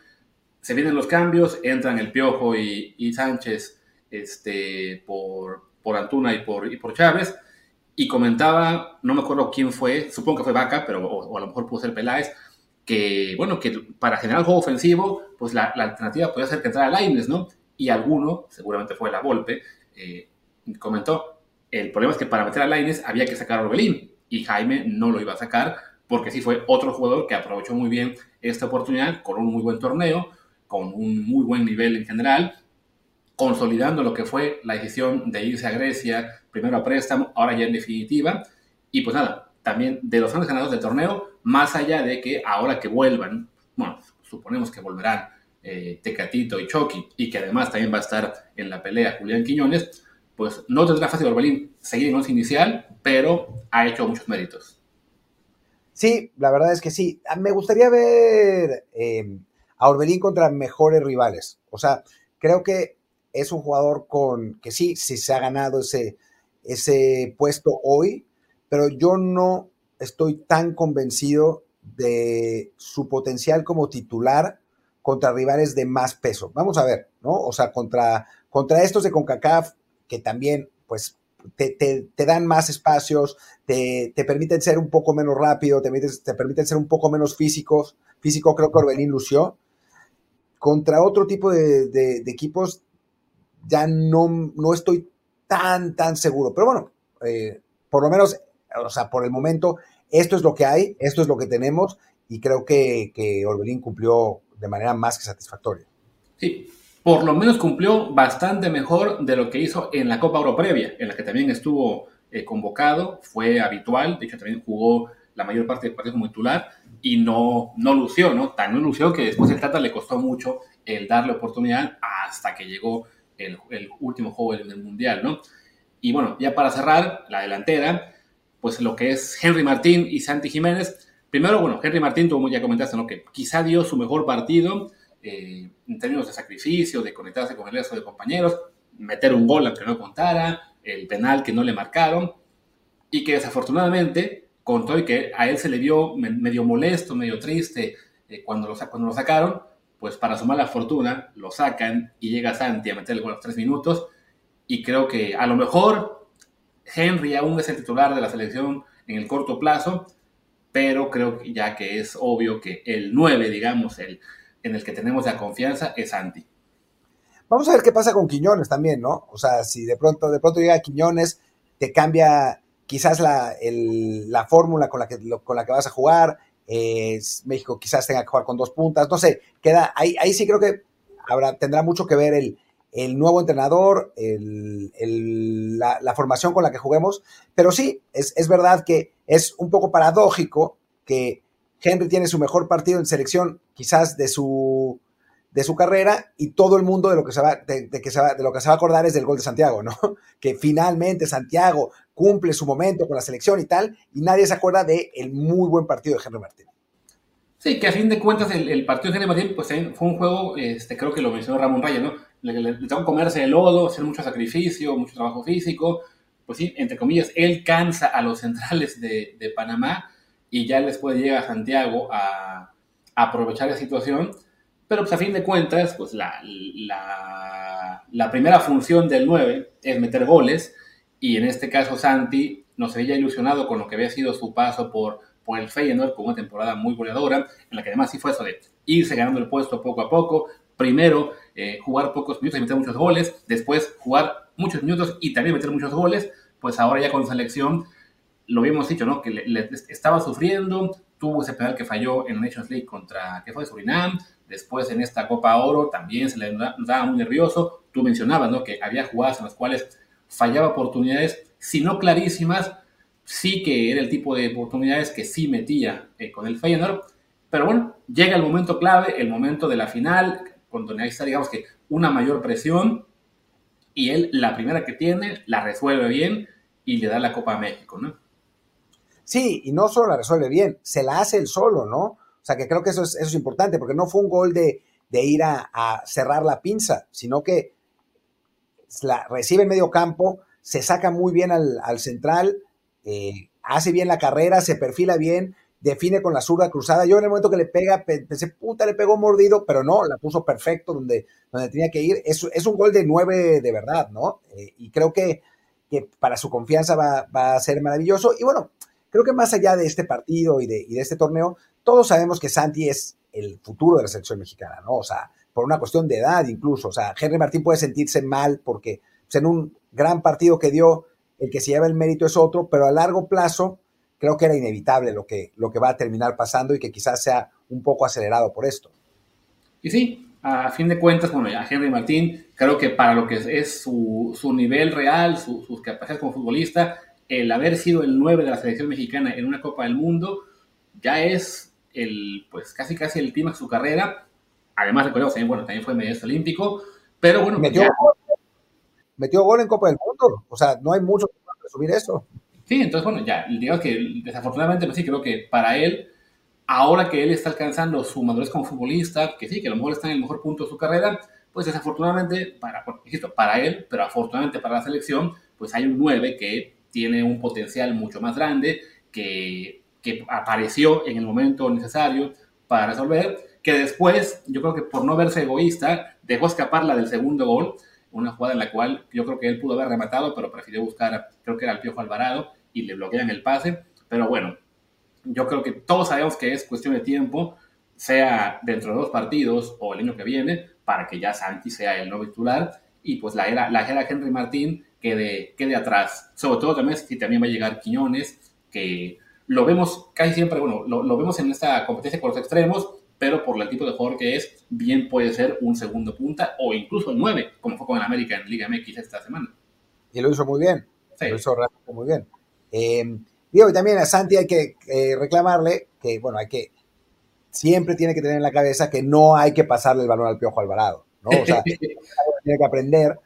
se vienen los cambios, entran el Piojo y Sánchez este, por, por Antuna y por, y por Chávez, y comentaba, no me acuerdo quién fue, supongo que fue Vaca, pero o, a lo mejor pudo ser Peláez, que, bueno, que para generar juego ofensivo, pues la, alternativa podía ser que entrara Laines, ¿no? Y alguno, seguramente fue la Volpe, eh, comentó, el problema es que para meter a Laines había que sacar a Orbelín, y Jaime no lo iba a sacar, porque sí fue otro jugador que aprovechó muy bien esta oportunidad, con un muy buen torneo, con un muy buen nivel en general, consolidando lo que fue la decisión de irse a Grecia, primero a préstamo, ahora ya en definitiva. Y pues nada, también de los años ganados del torneo, más allá de que ahora que vuelvan, bueno, suponemos que volverán eh, Tecatito y Chucky, y que además también va a estar en la pelea Julián Quiñones, pues no tendrá fácil Orbelín seguir en once inicial, pero ha hecho muchos méritos. Sí, la verdad es que sí. Ah, me gustaría ver eh, a Orbelín contra mejores rivales. O sea, creo que es un jugador con que sí, sí se ha ganado ese, ese puesto hoy, pero yo no estoy tan convencido de su potencial como titular contra rivales de más peso. Vamos a ver, ¿no? O sea, contra, contra estos de CONCACAF, que también, pues, te, dan más espacios, te, permiten ser un poco menos rápido, te, te permiten ser un poco menos físicos. Físico creo que Orbelín lució. Contra otro tipo de, de equipos ya no, no estoy tan, tan seguro. Pero bueno, eh, por lo menos, o sea, por el momento, esto es lo que hay, esto es lo que tenemos y creo que, que Orbelín cumplió de manera más que satisfactoria. Sí, por lo menos cumplió bastante mejor de lo que hizo en la Copa Euro previa, en la que también estuvo eh, convocado, fue habitual, de hecho también jugó la mayor parte del partido como titular y no, no lució, ¿no? Tan no lució que después el Tata le costó mucho el darle oportunidad hasta que llegó el, último juego del, Mundial, ¿no? Y bueno, ya para cerrar, la delantera, pues lo que es Henry Martín y Santi Jiménez. Primero, bueno, Henry Martín, tú ya comentaste, ¿no? Que quizá dio su mejor partido eh, en términos de sacrificio, de conectarse con el resto de compañeros, meter un gol aunque no contara, el penal que no le marcaron, y que desafortunadamente contó y que a él se le vio medio molesto, medio triste eh, cuando, lo, cuando lo sacaron, pues para su mala fortuna lo sacan y llega Santi a meterle con los tres minutos y creo que a lo mejor Henry aún es el titular de la selección en el corto plazo, pero creo que ya que es obvio que el 9, digamos, el en el que tenemos la confianza es Santi. Vamos a ver qué pasa con Quiñones también, ¿no? O sea, si de pronto, de pronto llega Quiñones, te cambia quizás la, la fórmula con la, que, con la que vas a jugar, México quizás tenga que jugar con dos puntas, no sé, queda, ahí, ahí sí creo que habrá, tendrá mucho que ver el, nuevo entrenador, la, formación con la que juguemos, pero sí, es, es, verdad que es un poco paradójico que Henry tiene su mejor partido en selección quizás de su, de su carrera y todo el mundo de lo que se va, de, que se va, de lo que se va a acordar es del gol de Santiago, ¿no? [laughs] Que finalmente Santiago cumple su momento con la selección y tal, y nadie se acuerda del el muy buen partido de Henry Martín. Sí, que a fin de cuentas el, partido de Henry Martín pues, fue un juego, este, creo que lo mencionó Ramón Raya, ¿no? Le, le, le comerse el lodo, hacer mucho sacrificio, mucho trabajo físico. Pues sí, entre comillas, él cansa a los [laughs] centrales de, de Panamá y ya después llega a Santiago a, a, aprovechar la situación. Pero pues a fin de cuentas, pues la, la, la primera función del 9 es meter goles y en este caso Santi no se veía ilusionado con lo que había sido su paso por por el Feyenoord con una temporada muy goleadora, en la que además sí fue eso de irse ganando el puesto poco a poco, primero eh, jugar pocos minutos y meter muchos goles, después jugar muchos minutos y también meter muchos goles, pues ahora ya con selección, lo habíamos dicho, ¿no? Que estaba sufriendo, tuvo ese penal que falló en Nations League contra, que fue Surinam, después en esta Copa Oro también se le daba muy nervioso, tú mencionabas, ¿no? Que había jugadas en las cuales fallaba oportunidades, si no clarísimas, sí que era el tipo de oportunidades que sí metía eh, con el Feyenoord, pero bueno, llega el momento clave, el momento de la final, cuando necesita, digamos que, una mayor presión, y él, la primera que tiene, la resuelve bien y le da la Copa a México, ¿no? Sí, y no solo la resuelve bien, se la hace él solo, ¿no? O sea, que creo que eso es, eso es importante, porque no fue un gol de, ir a, cerrar la pinza, sino que la recibe en medio campo, se saca muy bien al, al central, eh, hace bien la carrera, se perfila bien, define con la zurda cruzada. Yo en el momento que le pega, pensé, puta, le pegó mordido, pero no, la puso perfecto donde, donde tenía que ir. Es, es un gol de nueve de verdad, ¿no? Eh, y creo que, que, para su confianza va, va, a ser maravilloso. Y bueno, creo que más allá de este partido y de, y de este torneo, todos sabemos que Santi es el futuro de la selección mexicana, ¿no? O sea, por una cuestión de edad incluso. O sea, Henry Martín puede sentirse mal porque pues, en un gran partido que dio el que se lleva el mérito es otro, pero a largo plazo creo que era inevitable lo que, lo que va a terminar pasando y que quizás sea un poco acelerado por esto. Y sí, a fin de cuentas, bueno, ya Henry Martín, creo que para lo que es, su, nivel real, sus capacidades como futbolista, el haber sido el 9 de la selección mexicana en una Copa del Mundo, ya es el, pues casi casi el tema de su carrera. Además, recordemos también, bueno, también fue medallista olímpico, pero bueno, metió, gol, metió gol en Copa del Mundo, o sea, no hay mucho subir eso. Sí, entonces, bueno, ya, digamos que desafortunadamente, pues sí, creo que para él, ahora que él está alcanzando su madurez como futbolista, que sí, que a lo mejor está en el mejor punto de su carrera, pues desafortunadamente, para, para él, pero afortunadamente para la selección, pues hay un 9 que tiene un potencial mucho más grande, que, que apareció en el momento necesario para resolver, que después, yo creo que por no verse egoísta, dejó escapar la del segundo gol, una jugada en la cual yo creo que él pudo haber rematado, pero prefirió buscar, creo que era el Piojo Alvarado, y le bloquean el pase. Pero bueno, yo creo que todos sabemos que es cuestión de tiempo, sea dentro de dos partidos o el año que viene, para que ya Santi sea el nuevo titular y pues la era, la era Henry Martín quede, quede atrás. Sobre todo también si también va a llegar Quiñones, que lo vemos casi siempre, bueno, lo, lo vemos en esta competencia por los extremos, pero por el tipo de jugador que es, bien puede ser un segundo punta o incluso el 9, como fue con el América en Liga MX esta semana. Y lo hizo muy bien, lo hizo realmente muy bien. Eh, digo, y también a Santi hay que eh, reclamarle que, bueno, hay que, siempre tiene que tener en la cabeza que no hay que pasarle el balón al Piojo Alvarado, ¿no? O sea, [laughs] tiene que aprender.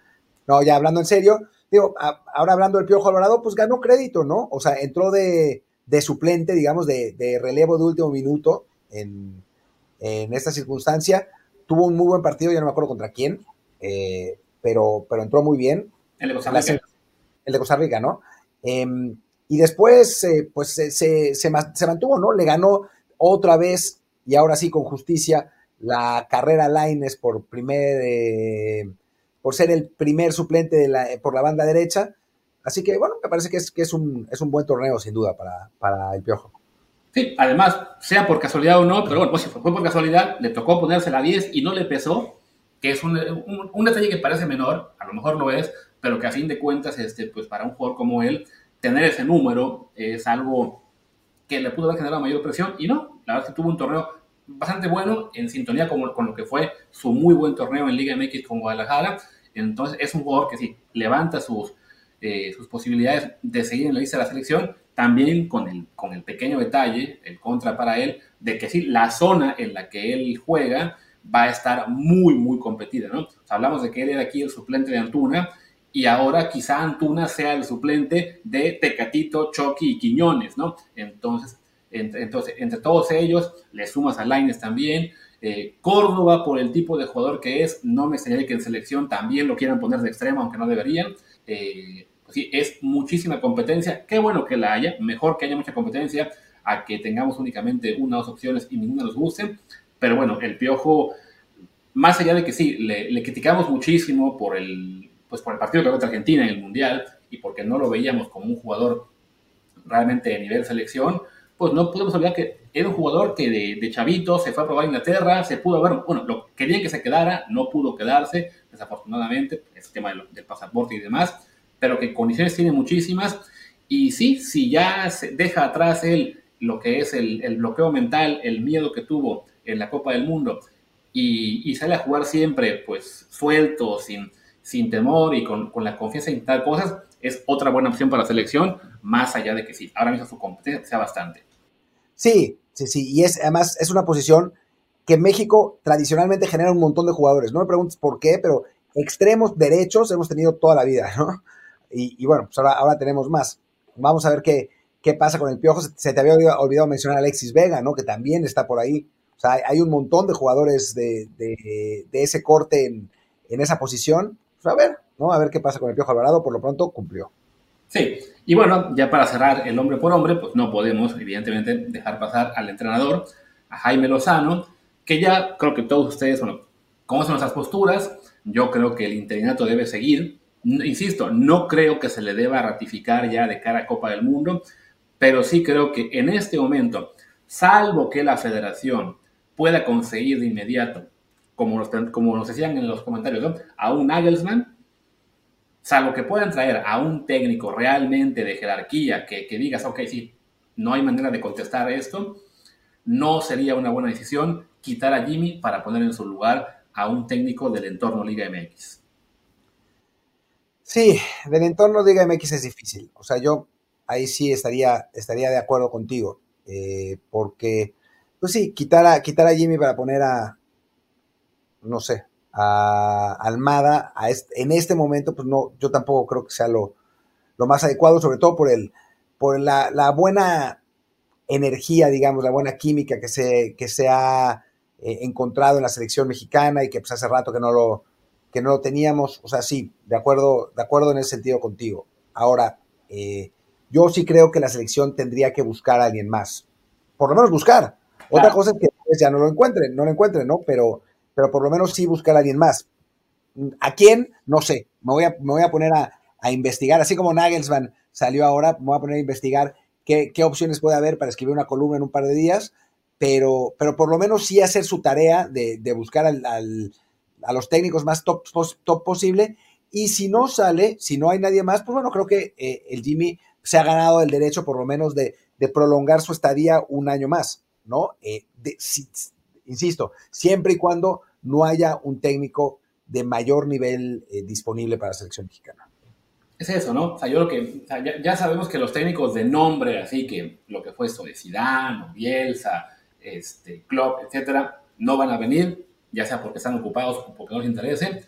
No, ya hablando en serio, digo, ahora hablando del Piojo Alvarado, pues ganó crédito, ¿no? O sea, entró de, de suplente, digamos, de, de, relevo de último minuto en, en esta circunstancia. Tuvo un muy buen partido, ya no me acuerdo contra quién, eh, pero, pero entró muy bien. El de Costa Rica. El de Costa Rica, ¿no? Em, y después, eh, pues se, se, mantuvo, ¿no? Le ganó otra vez, y ahora sí con justicia, la carrera Lines por primer, eh, por ser el primer suplente de la, por la banda derecha. Así que, bueno, me parece que es, que es, un, es un buen torneo, sin duda, para, para el Piojo. Sí, además, sea por casualidad o no, pero bueno, pues si fue por casualidad, le tocó ponerse la 10 y no le pesó, que es un, un, detalle que parece menor, a lo mejor lo es, pero que a fin de cuentas, este, pues para un jugador como él, tener ese número es algo que le pudo haber generado mayor presión y no, la verdad es que tuvo un torneo bastante bueno en sintonía con, con lo que fue su muy buen torneo en Liga MX con Guadalajara, entonces es un jugador que sí, levanta sus, eh, sus posibilidades de seguir en la lista de la selección, también con el, con el pequeño detalle, el contra para él, de que sí, la zona en la que él juega va a estar muy, muy competida, ¿no? hablamos de que él era aquí el suplente de Antuna, y ahora quizá Antuna sea el suplente de Tecatito, Chucky y Quiñones, ¿no? Entonces, entonces, entre todos ellos, le sumas a Laines también. Eh, Córdoba, por el tipo de jugador que es, no me extrañaría que en selección también lo quieran poner de extremo, aunque no deberían. Eh, sí, es muchísima competencia. Qué bueno que la haya, mejor que haya mucha competencia a que tengamos únicamente una o dos opciones y ninguna nos guste. Pero bueno, el Piojo, más allá de que sí, le, criticamos muchísimo por el, pues por el partido que contra Argentina en el Mundial y porque no lo veíamos como un jugador realmente de nivel selección, pues no podemos olvidar que era un jugador que de, chavito se fue a probar a Inglaterra, se pudo ver, bueno, lo querían que se quedara, no pudo quedarse, desafortunadamente, ese tema del, pasaporte y demás, pero que condiciones tiene muchísimas. Y sí, si ya se deja atrás él lo que es el, bloqueo mental, el miedo que tuvo en la Copa del Mundo y, sale a jugar siempre pues suelto, sin, sin temor y con, con la confianza en tal cosas, es otra buena opción para la selección, más allá de que sí, ahora mismo su competencia sea bastante. Sí, sí, sí, y es además es una posición que México tradicionalmente genera un montón de jugadores. No me preguntes por qué, pero extremos derechos hemos tenido toda la vida, ¿no? Y, bueno, pues ahora, ahora tenemos más. Vamos a ver qué, qué pasa con el Piojo. Se, te había olvidado, mencionar a Alexis Vega, ¿no? Que también está por ahí. O sea, hay, un montón de jugadores de, ese corte en, en esa posición. Pues a ver, ¿no? A ver qué pasa con el Piojo Alvarado. Por lo pronto cumplió. Sí, y bueno, ya para cerrar el hombre por hombre, pues no podemos, evidentemente, dejar pasar al entrenador, a Jaime Lozano, que ya creo que todos ustedes, bueno, conocen nuestras posturas. Yo creo que el interinato debe seguir. Insisto, no creo que se le deba ratificar ya de cara a Copa del Mundo, pero sí creo que en este momento, salvo que la federación pueda conseguir de inmediato, como nos, como nos decían en los comentarios, a un Nagelsmann, salvo que puedan traer a un técnico realmente de jerarquía que, que digas, ok, sí, no hay manera de contestar esto, no sería una buena decisión quitar a Jimmy para poner en su lugar a un técnico del entorno Liga MX. Sí, del entorno Liga MX es difícil. O sea, yo ahí sí estaría, estaría de acuerdo contigo. Eh, porque, pues sí, quitar a, quitar a Jimmy para poner a, no sé, a Almada en este momento, pues no, yo tampoco creo que sea lo, más adecuado, sobre todo por, el, por la, buena energía, digamos, la buena química que se, que se ha eh, encontrado en la selección mexicana y que pues hace rato que no lo, que no lo teníamos. O sea, sí, de acuerdo, de acuerdo en ese sentido contigo. Ahora, eh, yo sí creo que la selección tendría que buscar a alguien más. Por lo menos buscar. Otra cosa es que ya no lo encuentren, no lo encuentren, ¿no? Pero pero por lo menos sí buscar a alguien más. ¿A quién? No sé. Me voy a, me voy a poner a, investigar, así como Nagelsmann salió ahora, me voy a poner a investigar qué, opciones puede haber para escribir una columna en un par de días, pero, pero por lo menos sí hacer su tarea de, buscar a los técnicos más top, top, posible. Y si no sale, si no hay nadie más, pues bueno, creo que eh, el Jimmy se ha ganado el derecho por lo menos de, prolongar su estadía un año más, ¿no? Eh, insisto, siempre y cuando no haya un técnico de mayor nivel eh, disponible para la selección mexicana. Es eso, ¿no? O sea, yo lo que, ya, sabemos que los técnicos de nombre, así que lo que fue esto de Zidane, o Bielsa, este, Klopp, etcétera, no van a venir, ya sea porque están ocupados o porque no les interese.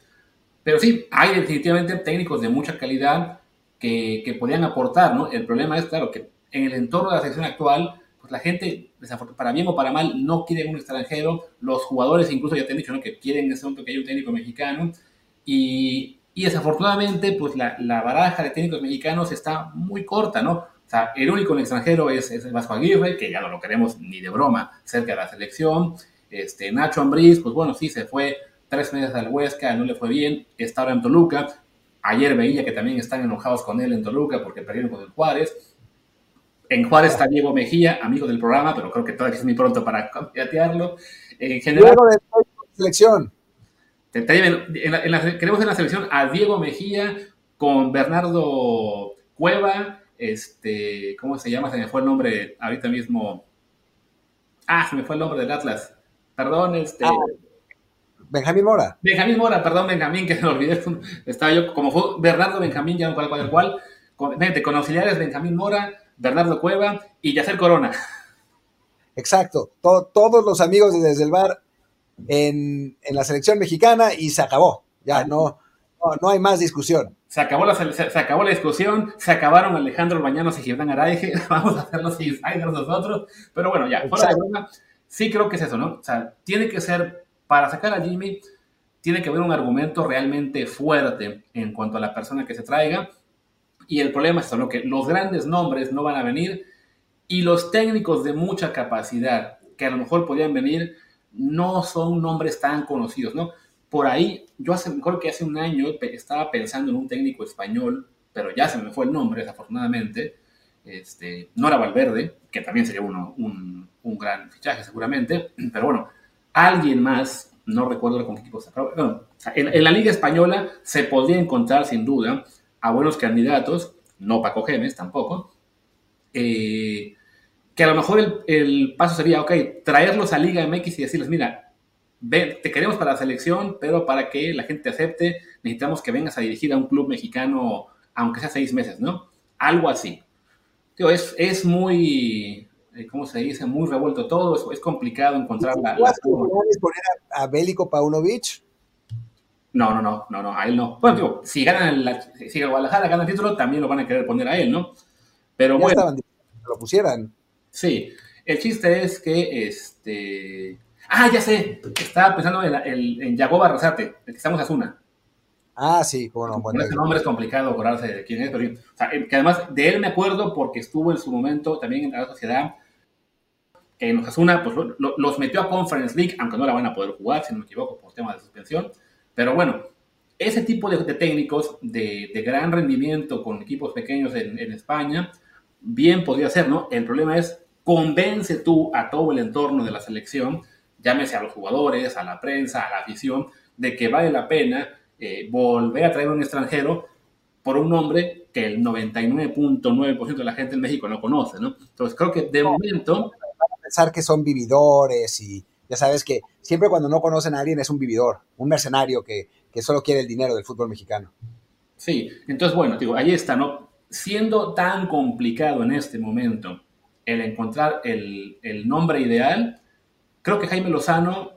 Pero sí, hay definitivamente técnicos de mucha calidad que, que podrían aportar, ¿no? El problema es, claro, que en el entorno de la selección actual pues la gente, para bien o para mal, no quiere un extranjero. Los jugadores incluso ya te han dicho que quieren en momento que haya un técnico mexicano. Y, y desafortunadamente, pues la, la, baraja de técnicos mexicanos está muy corta, ¿no? O sea, el único en extranjero es, es Vasco Aguirre, que ya no lo queremos ni de broma cerca de la selección. Este, Nacho Ambriz, pues bueno, sí, se fue tres meses al Huesca, no le fue bien, está ahora en Toluca. Ayer veía que también están enojados con él en Toluca porque perdieron con el Juárez. En Juárez está Diego Mejía, amigo del programa, pero creo que todavía es muy pronto para. En general, Diego de selección. queremos en la selección a Diego Mejía con Bernardo Cueva, este, ¿cómo se llama? Se me fue el nombre ahorita mismo. Ah, se me fue el nombre del Atlas. Perdón, este. Ah, Benjamín Mora. Benjamín Mora, perdón, Benjamín, que [laughs] me olvidé. Estaba yo, como fue Bernardo Benjamín, ya no cual, cual, cual. Con, con auxiliares Benjamín Mora, Bernardo Cueva y Yacer Corona. Exacto, todos los amigos de Desde el Bar en, la selección mexicana y se acabó. Ya no, no, hay más discusión. Se acabó, la, se, acabó la discusión, se acabaron Alejandro Bañanos y Gibran Araige, [laughs] vamos a hacer los insiders nosotros, pero bueno, ya, fuera de broma, sí creo que es eso, ¿no? O sea, tiene que ser, para sacar a Jimmy, tiene que haber un argumento realmente fuerte en cuanto a la persona que se traiga, y el problema es ¿no? Que los grandes nombres no van a venir, y los técnicos de mucha capacidad, que a lo mejor podrían venir, no son nombres tan conocidos, ¿no? Por ahí, yo hace mejor que hace un año estaba pensando en un técnico español, pero ya se me fue el nombre, desafortunadamente. Este, no era Valverde, que también sería uno, un, gran fichaje seguramente, [clears throat] pero bueno, alguien más, no recuerdo con qué equipo se bueno, en, la Liga Española se podría encontrar sin duda a buenos candidatos, no Paco Gemes tampoco, eh, que a lo mejor el, el, paso sería, ok, traerlos a Liga MX y decirles, mira, te queremos para la selección, pero para que la gente acepte, necesitamos que vengas a dirigir a un club mexicano, aunque sea seis meses, ¿no? Algo así. Tío, es, es muy, ¿cómo se dice? Muy revuelto todo, es, es complicado encontrar la... la... poner a, Bélico Paunovic? No, no, no, no, no, a él no. Bueno, tío, si ganan la, si el Guadalajara gana el título, también lo van a querer poner a él, ¿no? Pero bueno. Estaban, lo pusieran. Sí, el chiste es que este Ah, ya sé. Estaba pensando en, el, en Yagoba Rosate, el que estamos Azuna. Ah, sí, bueno, bueno. Ese nombre es complicado acordarse de quién es, pero o sea, que además de él me acuerdo porque estuvo en su momento también en la sociedad. En Osasuna, pues los metió a Conference League, aunque no la van a poder jugar, si no me equivoco, por tema de suspensión. Pero bueno, ese tipo de, técnicos de, de, gran rendimiento con equipos pequeños en, en España, bien podría ser, ¿no? El problema es convence tú a todo el entorno de la selección llámese a los jugadores, a la prensa, a la afición, de que vale la pena eh, volver a traer un extranjero por un nombre que el 99.9% de la gente en México no conoce, ¿no? Entonces creo que de momento... Van a pensar que son vividores y ya sabes que siempre cuando no conocen a alguien es un vividor, un mercenario que, que solo quiere el dinero del fútbol mexicano. Sí, entonces bueno, digo, ahí está, ¿no? Siendo tan complicado en este momento el encontrar el, el nombre ideal, creo que Jaime Lozano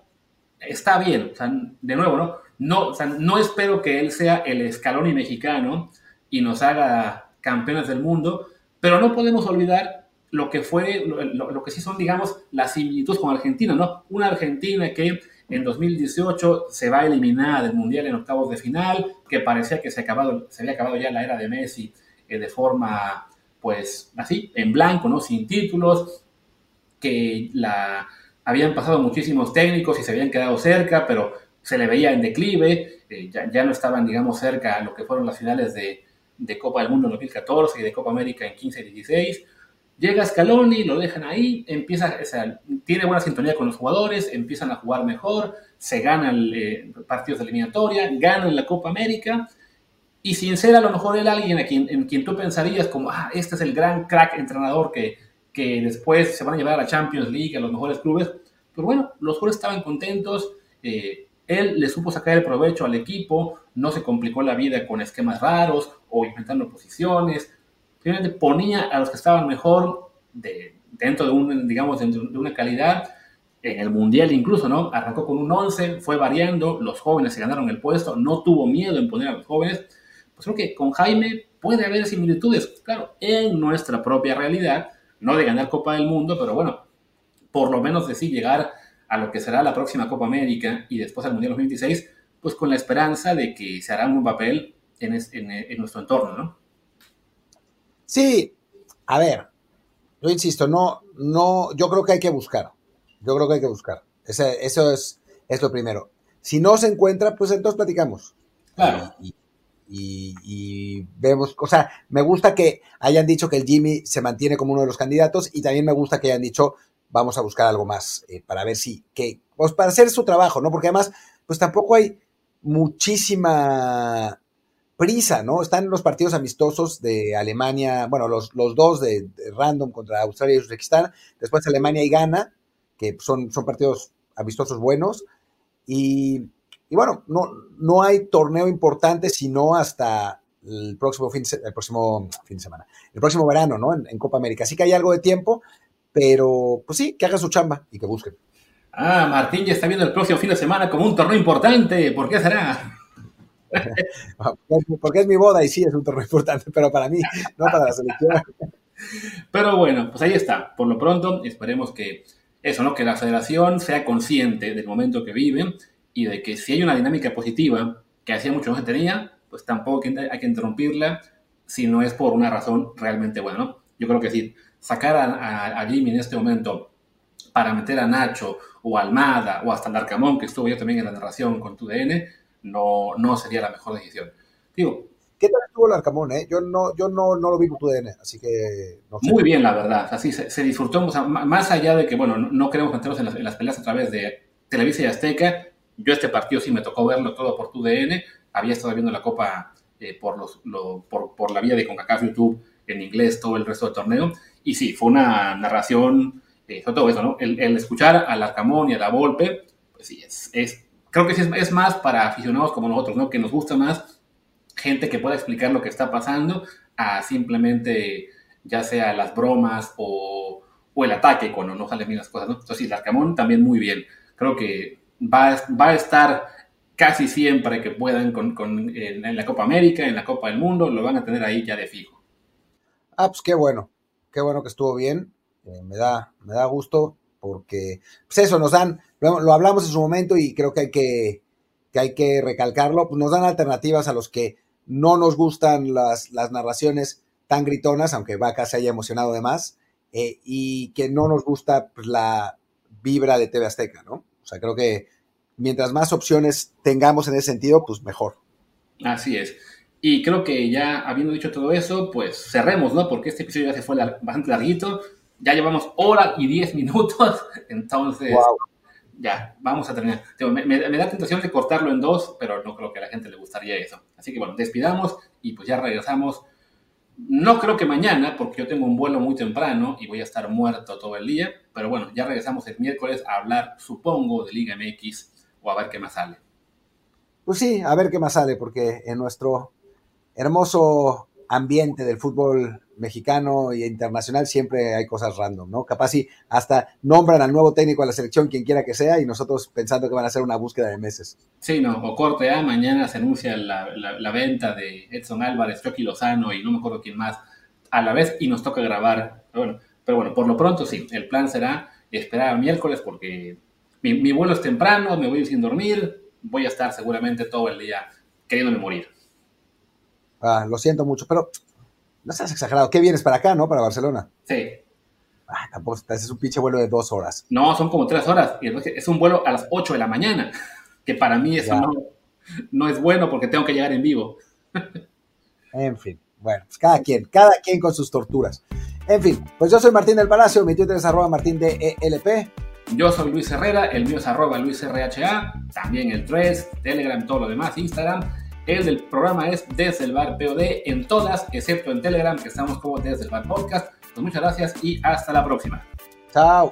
está bien, o sea, de nuevo, ¿no? No, no espero que él sea el Scaloni mexicano y nos haga campeones del mundo, pero no podemos olvidar lo que fue, lo, que sí son, digamos, las similitudes con Argentina, ¿no? Una Argentina que en 2018 se va eliminada del Mundial en octavos de final, que parecía que se, acabado, se había acabado ya la era de Messi eh, de forma, pues, así, en blanco, ¿no? Sin títulos, que la, habían pasado muchísimos técnicos y se habían quedado cerca, pero se le veía en declive, eh, ya, no estaban, digamos, cerca a lo que fueron las finales de, Copa del Mundo en 2014 y de Copa América en 15 y 16. Llega Scaloni, lo dejan ahí, empieza, tiene buena sintonía con los jugadores, empiezan a jugar mejor, se ganan eh, partidos de eliminatoria, ganan la Copa América, y sin ser a lo mejor él alguien a quien, en quien tú pensarías como, ah, este es el gran crack entrenador que, que después se van a llevar a la Champions League, a los mejores clubes. Pero bueno, los jugadores estaban contentos, eh, él le supo sacar el provecho al equipo, no se complicó la vida con esquemas raros o inventando posiciones, simplemente ponía a los que estaban mejor de, dentro de dentro de una calidad, en el Mundial incluso, ¿no? Arrancó con un 11, fue variando, los jóvenes se ganaron el puesto, no tuvo miedo en poner a los jóvenes. Pues creo que con Jaime puede haber similitudes, claro, en nuestra propia realidad, no de ganar Copa del Mundo, pero bueno, por lo menos de sí llegar a lo que será la próxima Copa América y después al Mundial 2026, pues con la esperanza de que se hará un papel en, en, nuestro entorno, ¿no? Sí, a ver, yo insisto, no, no, yo creo que hay que buscar, yo creo que hay que buscar, eso es, es lo primero. Si no se encuentra, pues entonces platicamos. Claro y, vemos, o sea, me gusta que hayan dicho que el Jimmy se mantiene como uno de los candidatos y también me gusta que hayan dicho vamos a buscar algo más eh, para ver si, que, pues para hacer su trabajo, ¿no? Porque además, pues tampoco hay muchísima prisa, ¿no? Están los partidos amistosos de Alemania, bueno, los, los dos de, random contra Australia y Uzbekistán, después Alemania y Ghana, que son, son partidos amistosos buenos, y y bueno, no, no hay torneo importante sino hasta el próximo fin, de, el próximo fin de semana, el próximo verano, ¿no? En, Copa América. Así que hay algo de tiempo, pero pues sí, que hagan su chamba y que busquen. Ah, Martín ya está viendo el próximo fin de semana como un torneo importante. ¿Por qué será? [laughs] porque es mi boda y sí es un torneo importante, pero para mí, no para la selección. Pero bueno, pues ahí está. Por lo pronto, esperemos que eso, ¿no? Que la federación sea consciente del momento que vive y de que si hay una dinámica positiva que hacía mucho no se tenía, pues tampoco hay que interrumpirla si no es por una razón realmente buena, ¿no? Yo creo que sí, sacar a, Jimmy en este momento para meter a Nacho o a Almada o hasta Narcamón, que estuvo yo también en la narración con tu DN, no, no sería la mejor decisión. Digo, ¿Qué tal estuvo el Arcamón? Eh? Yo, no, yo no, no lo vi con tu DN, así que... Muy bien, la verdad. Así se, disfrutó, más allá de que, bueno, no, queremos meternos en las, peleas a través de Televisa y Azteca. Yo este partido sí me tocó verlo todo por tu DN. Había estado viendo la Copa eh, por, los, por, por, la vía de CONCACAF YouTube en inglés todo el resto del torneo. Y sí, fue una narración, eh, todo eso, ¿no? El, escuchar al Arcamón y a la Volpe, pues sí, es, creo que sí es, más para aficionados como nosotros, ¿no? Que nos gusta más gente que pueda explicar lo que está pasando a simplemente ya sea las bromas o, o el ataque cuando no salen bien las cosas. ¿no? Entonces, sí, el también muy bien. Creo que va, va a estar casi siempre que puedan con, en, la Copa América, en la Copa del Mundo, lo van a tener ahí ya de fijo. Ah, pues qué bueno, qué bueno que estuvo bien. Eh, me, da, me da gusto porque, pues eso, nos dan, lo, hablamos en su momento y creo que hay que, que hay que recalcarlo, pues nos dan alternativas a los que no nos gustan las, las narraciones tan gritonas, aunque Vaca se haya emocionado de más, eh, y que no nos gusta pues, la vibra de TV Azteca, ¿no? O sea, creo que mientras más opciones tengamos en ese sentido, pues mejor. Así es. Y creo que ya habiendo dicho todo eso, pues cerremos, ¿no? Porque este episodio ya se fue bastante larguito. Ya llevamos hora y diez minutos. [laughs] Entonces, ya, vamos a terminar. Me, me, da tentación de cortarlo en dos, pero no creo que a la gente le gustaría eso. Así que bueno, despidamos y pues ya regresamos. No creo que mañana, porque yo tengo un vuelo muy temprano y voy a estar muerto todo el día, pero bueno, ya regresamos el miércoles a hablar, supongo, de Liga MX o a ver qué más sale. Pues sí, a ver qué más sale, porque en nuestro hermoso ambiente del fútbol mexicano e internacional siempre hay cosas random, ¿no? Capaz si hasta nombran al nuevo técnico de la selección, quien quiera que sea, y nosotros pensando que van a hacer una búsqueda de meses. Sí, no, o corte A, mañana se anuncia la, venta de Edson Álvarez, Chucky Lozano y no me acuerdo quién más a la vez y nos toca grabar. Pero bueno, por lo pronto sí, el plan será esperar al miércoles porque mi, mi vuelo es temprano, me voy a sin dormir, voy a estar seguramente todo el día queriéndome morir. Ah, lo siento mucho, pero no seas exagerado. ¿Qué vienes para acá, no? Para Barcelona. Sí. Ah, tampoco, es un pinche vuelo de dos horas. No, son como tres horas. Y es un vuelo a las ocho de la mañana, [laughs] que para mí eso no, no, es bueno porque tengo que llegar en vivo. en fin, bueno, pues cada quien, cada quien con sus torturas. En fin, pues yo soy Martín del Palacio, mi Twitter es arroba martín de ELP. Yo soy Luis Herrera, el mío es arroba luisrha, también el 3, Telegram, todo lo demás, Instagram. El del programa es Desde el Bar POD en todas, excepto en Telegram, que estamos como Desde el Bar Podcast. Pues muchas gracias y hasta la próxima. Chao.